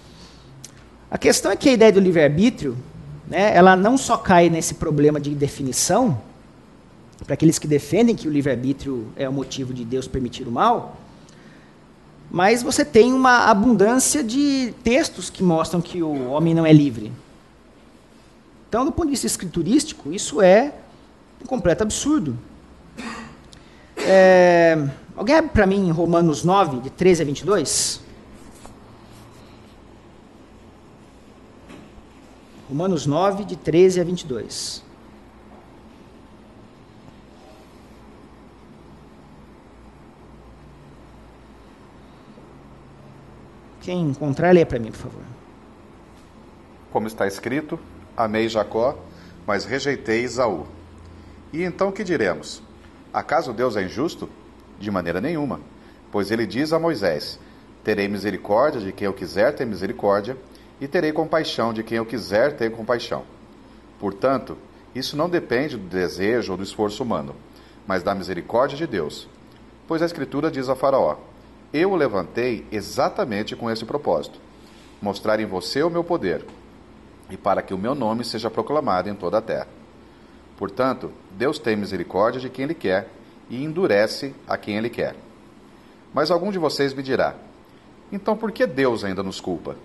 A questão é que a ideia do livre-arbítrio, né, ela não só cai nesse problema de definição, para aqueles que defendem que o livre-arbítrio é o motivo de Deus permitir o mal, mas você tem uma abundância de textos que mostram que o homem não é livre. Então, do ponto de vista escriturístico, isso é um completo absurdo. É, alguém abre para mim Romanos 9, de 13 a 22? Romanos 9, de 13 a 22. Quem encontrar, lê para mim, por favor. como está escrito: Amei Jacó, mas rejeitei Esaú. E então que diremos? Acaso Deus é injusto? De maneira nenhuma, pois ele diz a Moisés: Terei misericórdia de quem eu quiser ter misericórdia, e terei compaixão de quem eu quiser ter compaixão. Portanto, isso não depende do desejo ou do esforço humano, mas da misericórdia de Deus. Pois a Escritura diz a Faraó: Eu o levantei exatamente com esse propósito: mostrar em você o meu poder, e para que o meu nome seja proclamado em toda a terra. Portanto, Deus tem misericórdia de quem Ele quer e endurece a quem Ele quer. Mas algum de vocês me dirá: então por que Deus ainda nos culpa?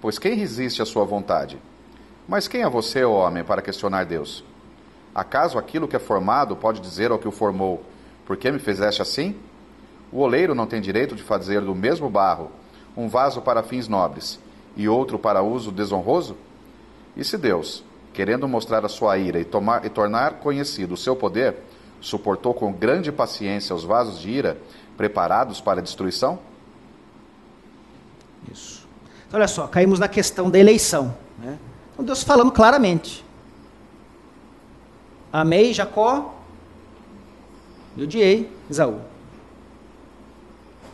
Pois quem resiste à sua vontade? Mas quem é você, ó homem, para questionar Deus? Acaso aquilo que é formado pode dizer ao que o formou: Por que me fizeste assim? O oleiro não tem direito de fazer do mesmo barro um vaso para fins nobres e outro para uso desonroso? E se Deus, querendo mostrar a sua ira e, tomar, e tornar conhecido o seu poder, suportou com grande paciência os vasos de ira preparados para a destruição? Isso. Então, olha só, caímos na questão da eleição. Né? Então, Deus falando claramente. Amei Jacó e odiei Esaú.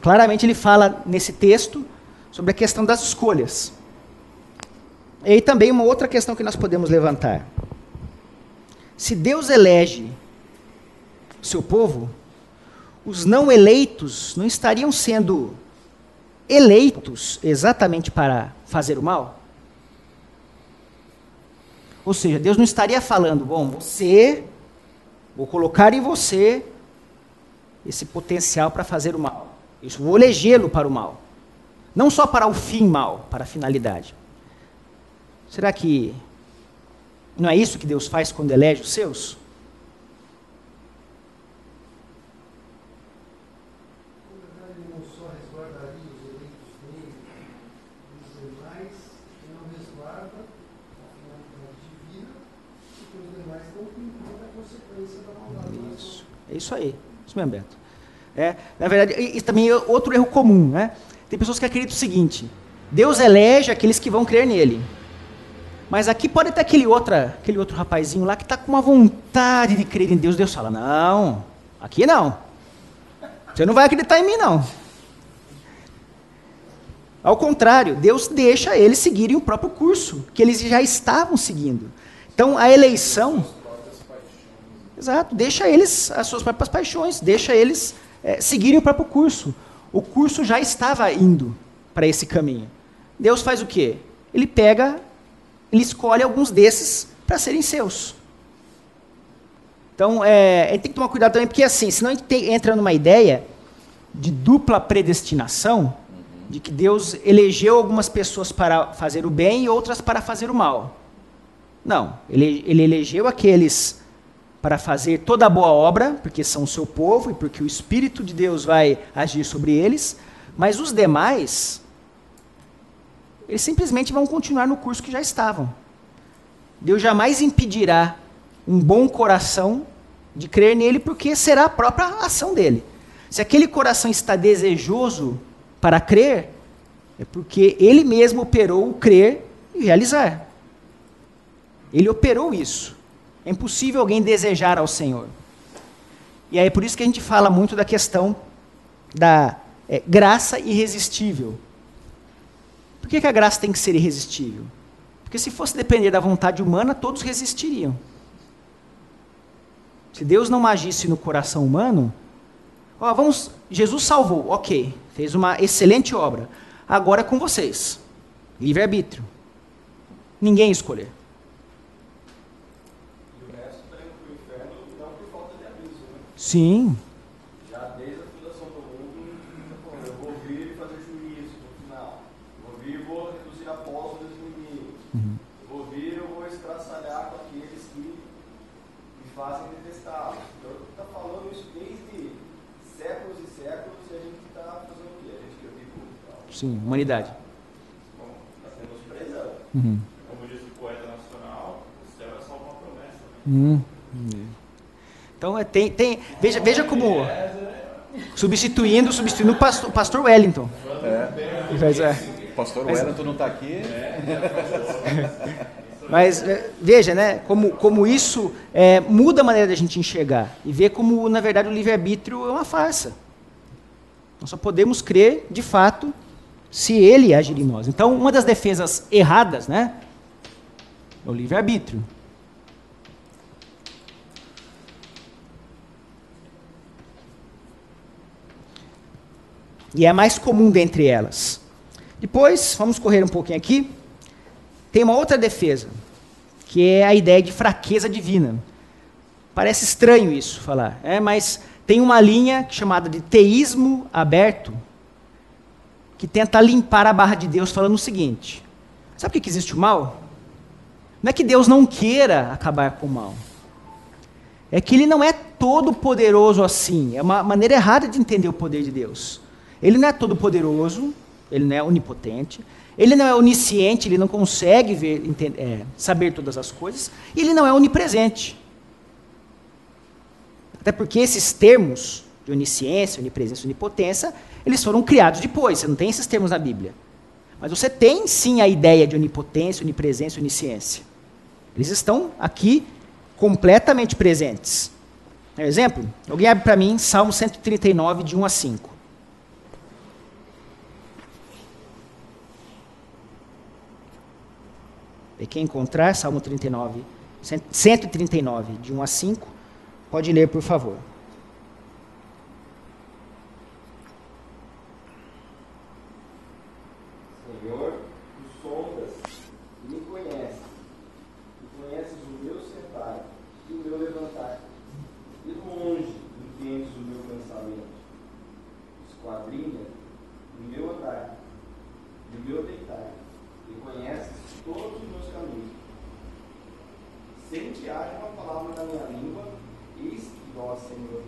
Claramente ele fala nesse texto sobre a questão das escolhas. E também uma outra questão que nós podemos levantar. Se Deus elege seu povo, os não eleitos não estariam sendo eleitos exatamente para fazer o mal? Ou seja, Deus não estaria falando, bom, você, vou colocar em você esse potencial para fazer o mal. Isso, vou elegê-lo para o mal. Não só para o fim mal, para a finalidade. Será que não é isso que Deus faz quando elege os seus? Isso. É isso aí. Isso mesmo, Beto. É, na verdade, isso também é outro erro comum. Né? Tem pessoas que acreditam o seguinte: Deus elege aqueles que vão crer nele. Mas aqui pode ter aquele, outra, aquele outro rapazinho lá que está com uma vontade de crer em Deus. Deus fala: Não, aqui não. Você não vai acreditar em mim, não. Ao contrário, Deus deixa eles seguirem o próprio curso que eles já estavam seguindo. Então, a eleição. Exato, deixa eles as suas próprias paixões, deixa eles é, seguirem o próprio curso. O curso já estava indo para esse caminho. Deus faz o quê? Ele pega, ele escolhe alguns desses para serem seus. Então, é, a gente tem que tomar cuidado também, porque assim, senão a gente tem, entra numa ideia de dupla predestinação, de que Deus elegeu algumas pessoas para fazer o bem e outras para fazer o mal. Não, ele, ele elegeu aqueles para fazer toda a boa obra, porque são o seu povo e porque o Espírito de Deus vai agir sobre eles, mas os demais, eles simplesmente vão continuar no curso que já estavam. Deus jamais impedirá um bom coração de crer nele, porque será a própria ação dele. Se aquele coração está desejoso para crer, é porque ele mesmo operou o crer e realizar. Ele operou isso. É impossível alguém desejar ao Senhor. E aí é por isso que a gente fala muito da questão da é, graça irresistível. Por que, que a graça tem que ser irresistível? Porque se fosse depender da vontade humana, todos resistiriam. Se Deus não agisse no coração humano, ó, vamos, Jesus salvou, ok, fez uma excelente obra. Agora é com vocês. Livre-arbítrio. Ninguém escolher. E o resto está indo para o inferno não por falta de aviso, né? Sim. Já desde a fundação do mundo, eu vou vir e fazer juízo no final. Eu vou vir e vou reduzir a posse dos inimigos. Eu vou vir e eu vou estraçalhar com aqueles que me fazem detestá-los. Então, está falando isso desde séculos e séculos e a gente está fazendo o quê? A gente que eu digo, Sim, humanidade. está sendo menosprezando. Uhum. Como diz o poeta nacional, o céu é só uma promessa. né? Hum. Então é, tem, tem veja, veja como substituindo, substituindo o pastor, o pastor Wellington. Ele faz, é. pastor Wellington não está aqui. Mas é, veja, né, como, como isso é, muda a maneira da gente enxergar e ver como, na verdade, o livre-arbítrio é uma farsa. Nós só podemos crer, de fato, se ele agir em nós. Então, uma das defesas erradas né, é o livre-arbítrio. E é a mais comum dentre elas. Depois, vamos correr um pouquinho aqui. Tem uma outra defesa, que é a ideia de fraqueza divina. Parece estranho isso falar, é, mas tem uma linha chamada de teísmo aberto, que tenta limpar a barra de Deus falando o seguinte: sabe por que que existe o mal? Não é que Deus não queira acabar com o mal. É que ele não é todo poderoso assim. É uma maneira errada de entender o poder de Deus. Ele não é todo poderoso, ele não é onipotente, ele não é onisciente, ele não consegue ver, enten- é, saber todas as coisas, e ele não é onipresente. Até porque esses termos de onisciência, onipresença onipotência, eles foram criados depois, você não tem esses termos na Bíblia. Mas você tem sim a ideia de onipotência, onipresença onisciência. Eles estão aqui completamente presentes. Exemplo? Alguém abre para mim Salmo 139, de 1 a 5. E quem encontrar, Salmo 39, 139, de 1 a 5, pode ler, por favor. Senhor, tu sondas e me conheces. Tu conheces o meu sentar e o meu levantar. De longe entendes o meu pensamento. Esquadrinha o meu andar e o meu deitar. E conheces todos os meus caminhos. Sem que haja uma palavra na minha língua, eis que, ó Senhor,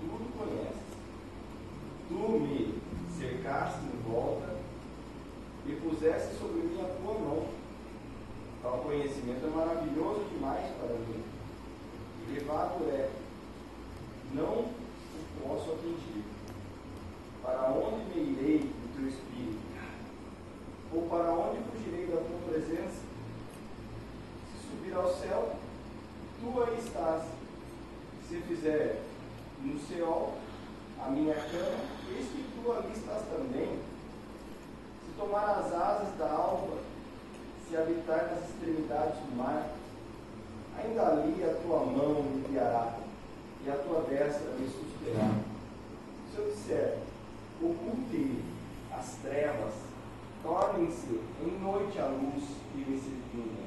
tudo conheces. Tu me cercaste em volta e pusesse sobre mim a tua mão. Tal conhecimento é maravilhoso demais para mim. Elevado é, não o posso atingir. Para onde me irei do teu espírito? Ou para onde fugirei da tua presença? Se subir ao céu, tu aí estás. Se fizer no céu a minha cama, eis que tu ali estás também. Se tomar as asas da alva, se habitar nas extremidades do mar, ainda ali a tua mão me guiará e a tua destra me susterá. Se eu disser, oculte as trevas, tornem-se em noite a luz que me circunda.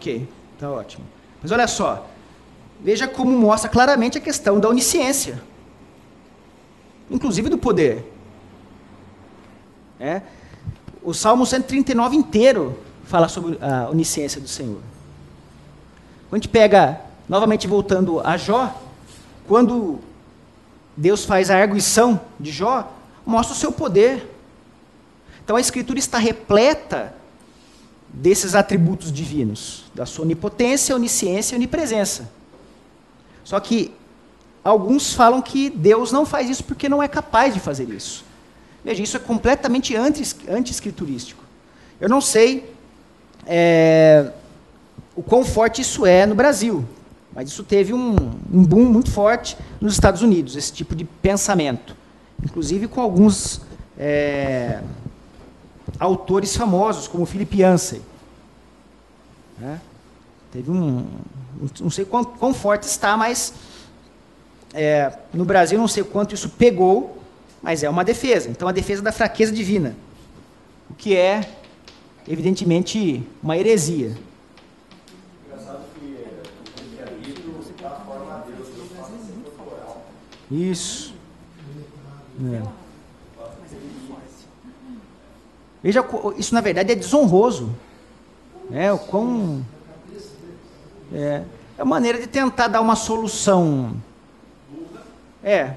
Ok, tá ótimo. Mas olha só, veja como mostra claramente a questão da onisciência, inclusive do poder. É? O Salmo 139 inteiro fala sobre a onisciência do Senhor. Quando a gente pega, novamente voltando a Jó, quando Deus faz a arguição de Jó, mostra o seu poder. Então a Escritura está repleta desses atributos divinos, da sua onipotência, onisciência e onipresença. Só que alguns falam que Deus não faz isso porque não é capaz de fazer isso. Veja, isso é completamente anti- anti-escriturístico. Eu não sei é, o quão forte isso é no Brasil, mas isso teve um, um boom muito forte nos Estados Unidos, esse tipo de pensamento. Inclusive com alguns é, autores famosos, como Philip Yancey. né? Teve um. Não sei quão, quão forte está, mas é, no Brasil não sei quanto isso pegou, mas é uma defesa. Então, a defesa da fraqueza divina. O que é, evidentemente, uma heresia. Engraçado que é, o cristianismo dá forma a Deus, Deus passa a ser corporal. Isso. É. Veja, isso na verdade é desonroso. É, o quão. É, é uma maneira de tentar dar uma solução. É.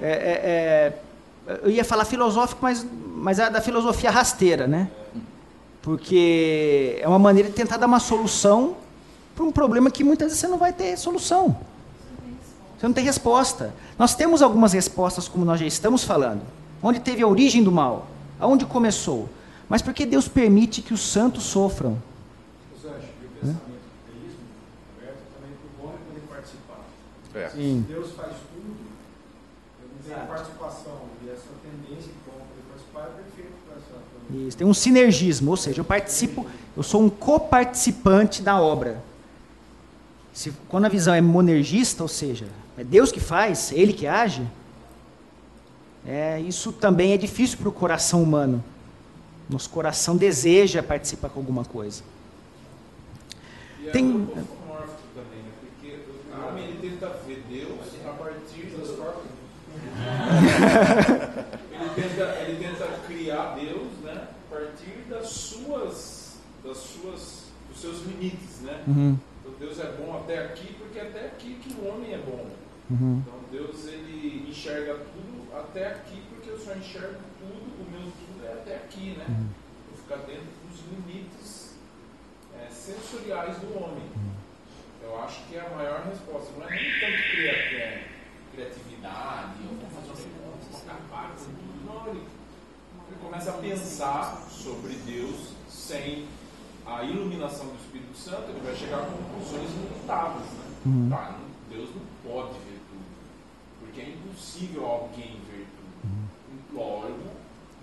É, é, é, eu ia falar filosófico, mas, mas é da filosofia rasteira, né? Porque é uma maneira de tentar dar uma solução para um problema que muitas vezes você não vai ter solução. Você não tem resposta. Nós temos algumas respostas, como nós já estamos falando. Onde teve a origem do mal? Aonde começou? Mas por que Deus permite que os santos sofram? Os anjos, o pensamento do teísmo aberto também para o homem poder participar. É. Sim. Deus faz tudo, não tenho participação, e essa tendência de como poder participar é perfeito para essa. Isso, tem um sinergismo, ou seja, eu participo, eu sou um coparticipante da obra. Se, quando a visão é monergista, ou seja, é Deus que faz, é Ele que age, é, isso também é difícil para o coração humano. Nosso coração deseja participar com alguma coisa. E é Tem- também, né? Porque o homem ele tenta ver Deus a partir das ele, tenta, ele tenta criar Deus, né? A partir das suas, das suas, dos seus limites, né? Uhum, Então Deus é bom até aqui porque é até aqui que o homem é bom. uhum, Então Deus ele enxerga tudo até aqui porque eu só enxergo tudo, o meu tudo é até aqui, né? Uhum. Eu ficar dentro dos limites é, sensoriais do homem. Uhum. Eu acho que é a maior resposta. Não é nem tanto cria, é, criatividade, eu vou fazer um negócio, vou acabar com tudo. Não, ele, ele começa a pensar sobre Deus sem a iluminação do Espírito Santo, ele vai chegar a conclusões limitadas. Né? Uhum. Tá, Deus não pode ver impossível alguém ver tudo. Logo,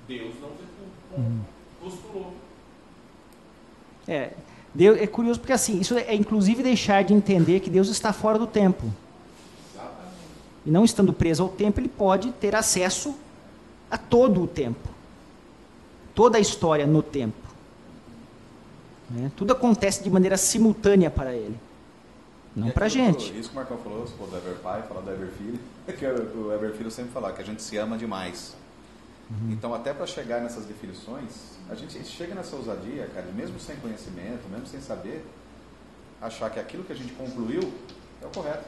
Deus não vê tudo. Ponto. Postulou. É, Deus, é curioso porque assim, isso é inclusive deixar de entender que Deus está fora do tempo. Exatamente. E não estando preso ao tempo, ele pode ter acesso a todo o tempo. Toda a história no tempo. Né? Tudo acontece de maneira simultânea para ele. Não para a aquilo gente. que- Isso que o Marcão falou, você falou do Ever Pai, falou do Ever Filho, é que o Ever Filho sempre fala que a gente se ama demais. Uhum. Então, até para chegar nessas definições, a gente chega nessa ousadia, cara, mesmo sem conhecimento, mesmo sem saber, achar que aquilo que a gente concluiu é o correto.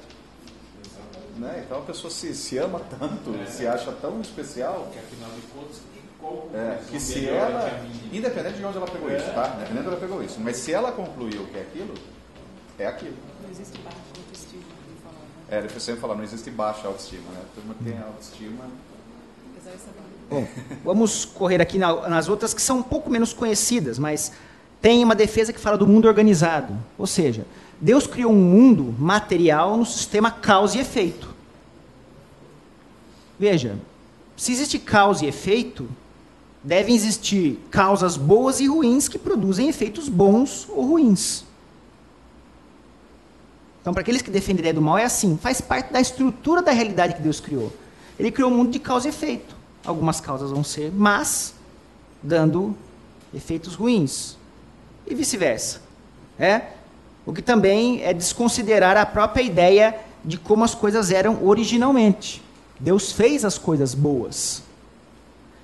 Né? Então a pessoa se, se ama tanto, É. se acha tão especial, Porque afinal de contas, que, é, que se ela, que independente de onde ela pegou É. isso, tá? Independente de onde ela pegou isso, mas se ela concluiu que é aquilo, é aquilo. Não existe baixa autoestima, falava. É, ele sempre fala, não existe baixa autoestima, né? A turma tem autoestima. Apesar de saber. Bom, vamos correr aqui na- nas outras que são um pouco menos conhecidas, mas tem uma defesa que fala do mundo organizado. Ou seja, Deus criou um mundo material no sistema causa e efeito. Veja, se existe causa e efeito, devem existir causas boas e ruins que produzem efeitos bons ou ruins. Então, para aqueles que defendem a ideia do mal, é assim: faz parte da estrutura da realidade que Deus criou. Ele criou um mundo de causa e efeito. Algumas causas vão ser más, dando efeitos ruins. E vice-versa. É? O que também é desconsiderar a própria ideia de como as coisas eram originalmente. Deus fez as coisas boas.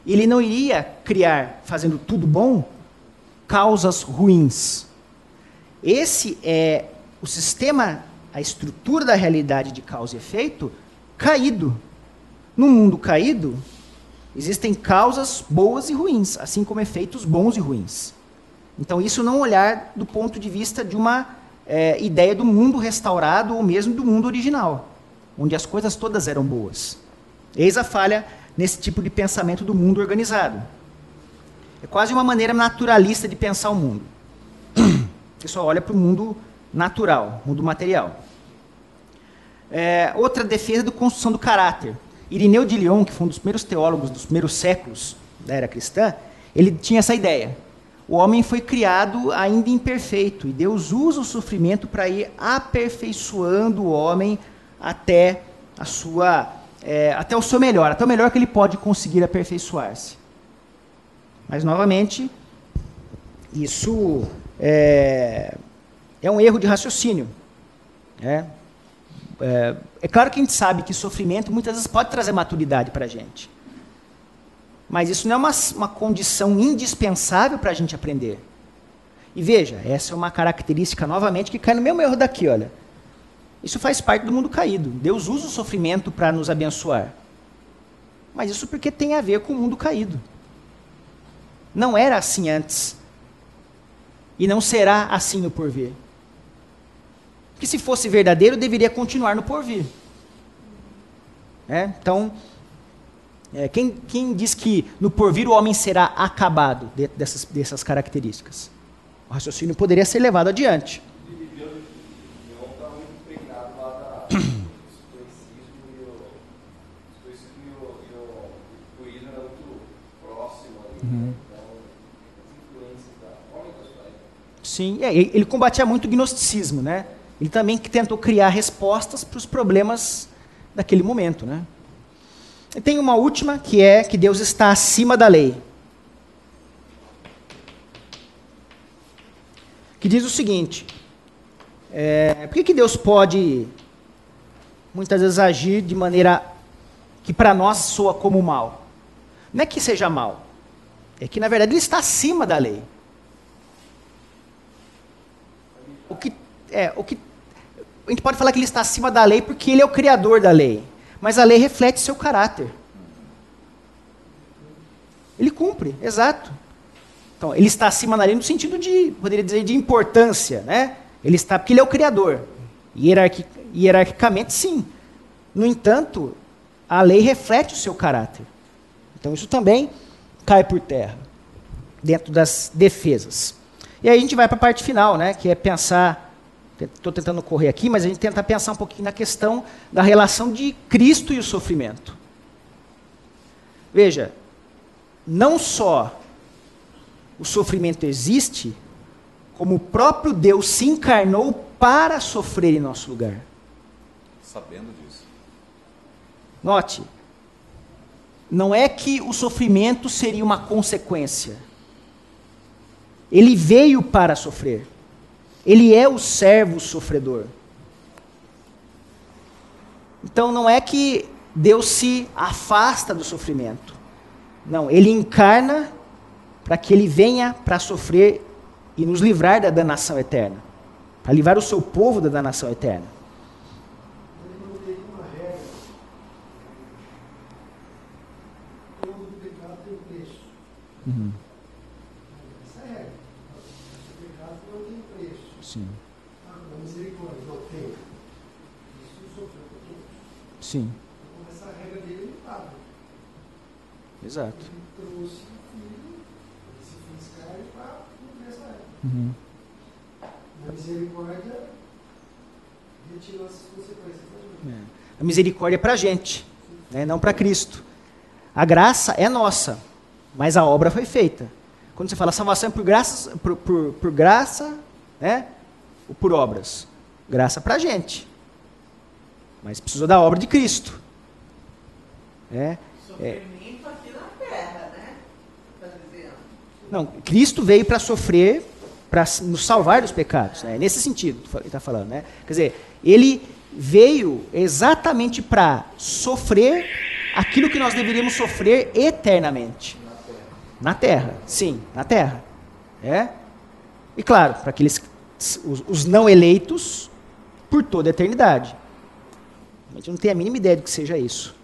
Ele não iria criar, fazendo tudo bom, causas ruins. Esse é o sistema, a estrutura da realidade de causa e efeito caído. No mundo caído, existem causas boas e ruins, assim como efeitos bons e ruins. Então, isso não olhar do ponto de vista de uma é, ideia do mundo restaurado ou mesmo do mundo original, onde as coisas todas eram boas. Eis a falha nesse tipo de pensamento do mundo organizado. É quase uma maneira naturalista de pensar o mundo. Que só olha para o mundo natural, mundo material. É, outra defesa da construção do caráter. Irineu de Lyon, que foi um dos primeiros teólogos dos primeiros séculos da era cristã, ele tinha essa ideia. O homem foi criado ainda imperfeito e Deus usa o sofrimento para ir aperfeiçoando o homem até a sua, é, até o seu melhor, até o melhor que ele pode conseguir aperfeiçoar-se. Mas novamente, isso é, é um erro de raciocínio. É, é, é claro que a gente sabe que sofrimento muitas vezes pode trazer maturidade para a gente. Mas isso não é uma, uma condição indispensável para a gente aprender. E veja, essa é uma característica, novamente, que cai no mesmo erro daqui, olha. Isso faz parte do mundo caído. Deus usa o sofrimento para nos abençoar. Mas isso porque tem a ver com o mundo caído. Não era assim antes. E não será assim no porvir. Que se fosse verdadeiro, deveria continuar no porvir. É? Então, É, quem, quem diz que no porvir o homem será acabado dentro dessas, dessas características? O raciocínio poderia ser levado adiante. Coisas. Sim, é, ele combatia muito o gnosticismo, né? Ele também tentou criar respostas para os problemas daquele momento, né? E tem uma última que é que Deus está acima da lei. Que diz o seguinte: é, por que, que Deus pode muitas vezes agir de maneira que para nós soa como mal? Não é que seja mal, é que na verdade ele está acima da lei. O que é o que a gente pode falar que ele está acima da lei porque ele é o criador da lei, mas a lei reflete seu caráter. Ele cumpre, exato. Então, ele está acima da lei no sentido de, poderia dizer, de importância, né? Ele está porque ele é o criador. Hierarqui, hierarquicamente, sim. No entanto, a lei reflete o seu caráter. Então, isso também cai por terra dentro das defesas. E aí a gente vai para a parte final, né? Que é pensar Estou tentando correr aqui, mas a gente tenta pensar um pouquinho na questão da relação de Cristo e o sofrimento. Veja, não só o sofrimento existe, como o próprio Deus se encarnou para sofrer em nosso lugar. Sabendo disso. Note, não é que o sofrimento seria uma consequência. Ele veio para sofrer. Ele é o servo sofredor. Então não é que Deus se afasta do sofrimento. Não, ele encarna para que ele venha para sofrer e nos livrar da danação eterna. Para livrar o seu povo da danação eterna. Ele não teria uma regra. Todo pecado tem preço. Uhum. Essa é a regra. O pecado não tem preço. Sim, Ah, a misericórdia não tem. Isso sofreu por todos. Sim, Então, essa regra dele é imutável. exato. Ele trouxe o filho, esse fez carne para cumprir essa regra. Uhum. Na misericórdia, retirou essas consequências da gente. É. A misericórdia é para a gente, né, não para Cristo. A graça é nossa, mas a obra foi feita. Quando você fala salvação é por graça, por, por, por graça né, ou por obras? Graça para a gente. Mas precisou da obra de Cristo. É, Sofrimento aqui na terra, né? Tá. Não, Cristo veio para sofrer, para nos salvar dos pecados. né? Nesse sentido, que ele está falando. Né? Quer dizer, ele veio exatamente para sofrer aquilo que nós deveríamos sofrer eternamente. Na terra, sim, na terra. É? E claro, para aqueles os, os não eleitos por toda a eternidade. A gente não tem a mínima ideia do que seja isso.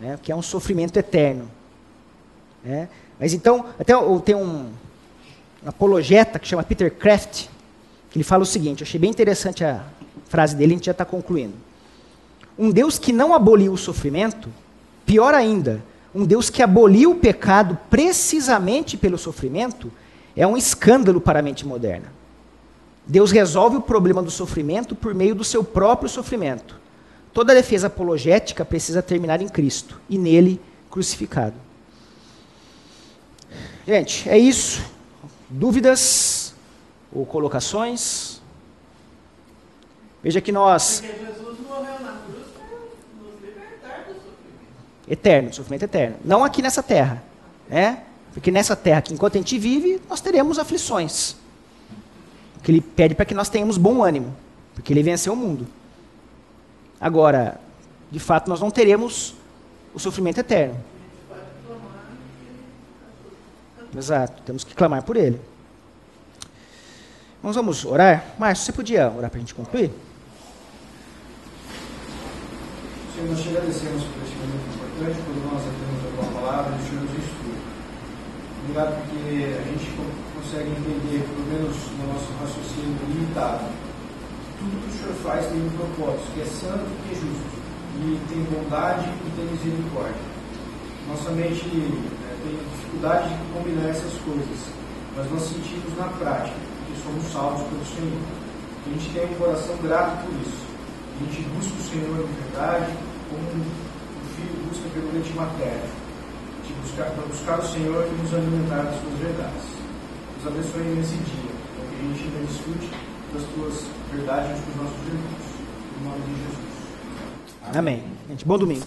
Né? Que é um sofrimento eterno. né? Mas então, até tem um, um apologeta que chama Peter Kraft, que ele fala o seguinte, achei bem interessante a frase dele, a gente já está concluindo. Um Deus que não aboliu o sofrimento, pior ainda, um Deus que aboliu o pecado precisamente pelo sofrimento, é um escândalo para a mente moderna. Deus resolve o problema do sofrimento por meio do seu próprio sofrimento. Toda defesa apologética precisa terminar em Cristo e nele crucificado. Gente, é isso. Dúvidas ou colocações? Veja que nós. Porque Jesus morreu na cruz para nos libertar do sofrimento. Eterno, sofrimento eterno. Não aqui nessa terra. Né? Porque nessa terra, aqui, enquanto a gente vive, nós teremos aflições. Que ele pede para que nós tenhamos bom ânimo. Porque ele venceu o mundo. Agora, de fato, nós não teremos o sofrimento eterno. Exato, temos que clamar por ele. Nós vamos orar? Márcio, você podia orar para a gente concluir? Senhor, nós te agradecemos por este momento importante, por nós temos a tua palavra o Senhor nos instrui. Obrigado porque a gente co- consegue entender, pelo menos no nosso raciocínio limitado, Senhor faz tem um propósito, que é santo e que é justo, e tem bondade e tem misericórdia. Nossa mente é, tem dificuldade de combinar essas coisas, mas nós sentimos na prática que somos salvos pelo Senhor. A gente tem um coração grato por isso. A gente busca o Senhor em verdade, como o filho busca pelo leite materno. De buscar, para buscar o Senhor e nos alimentar das suas verdades. Nos abençoe nesse dia, para que a gente ainda discute das tuas verdades com os nossos irmãos. Em nome de Jesus. Amém. Gente, bom domingo.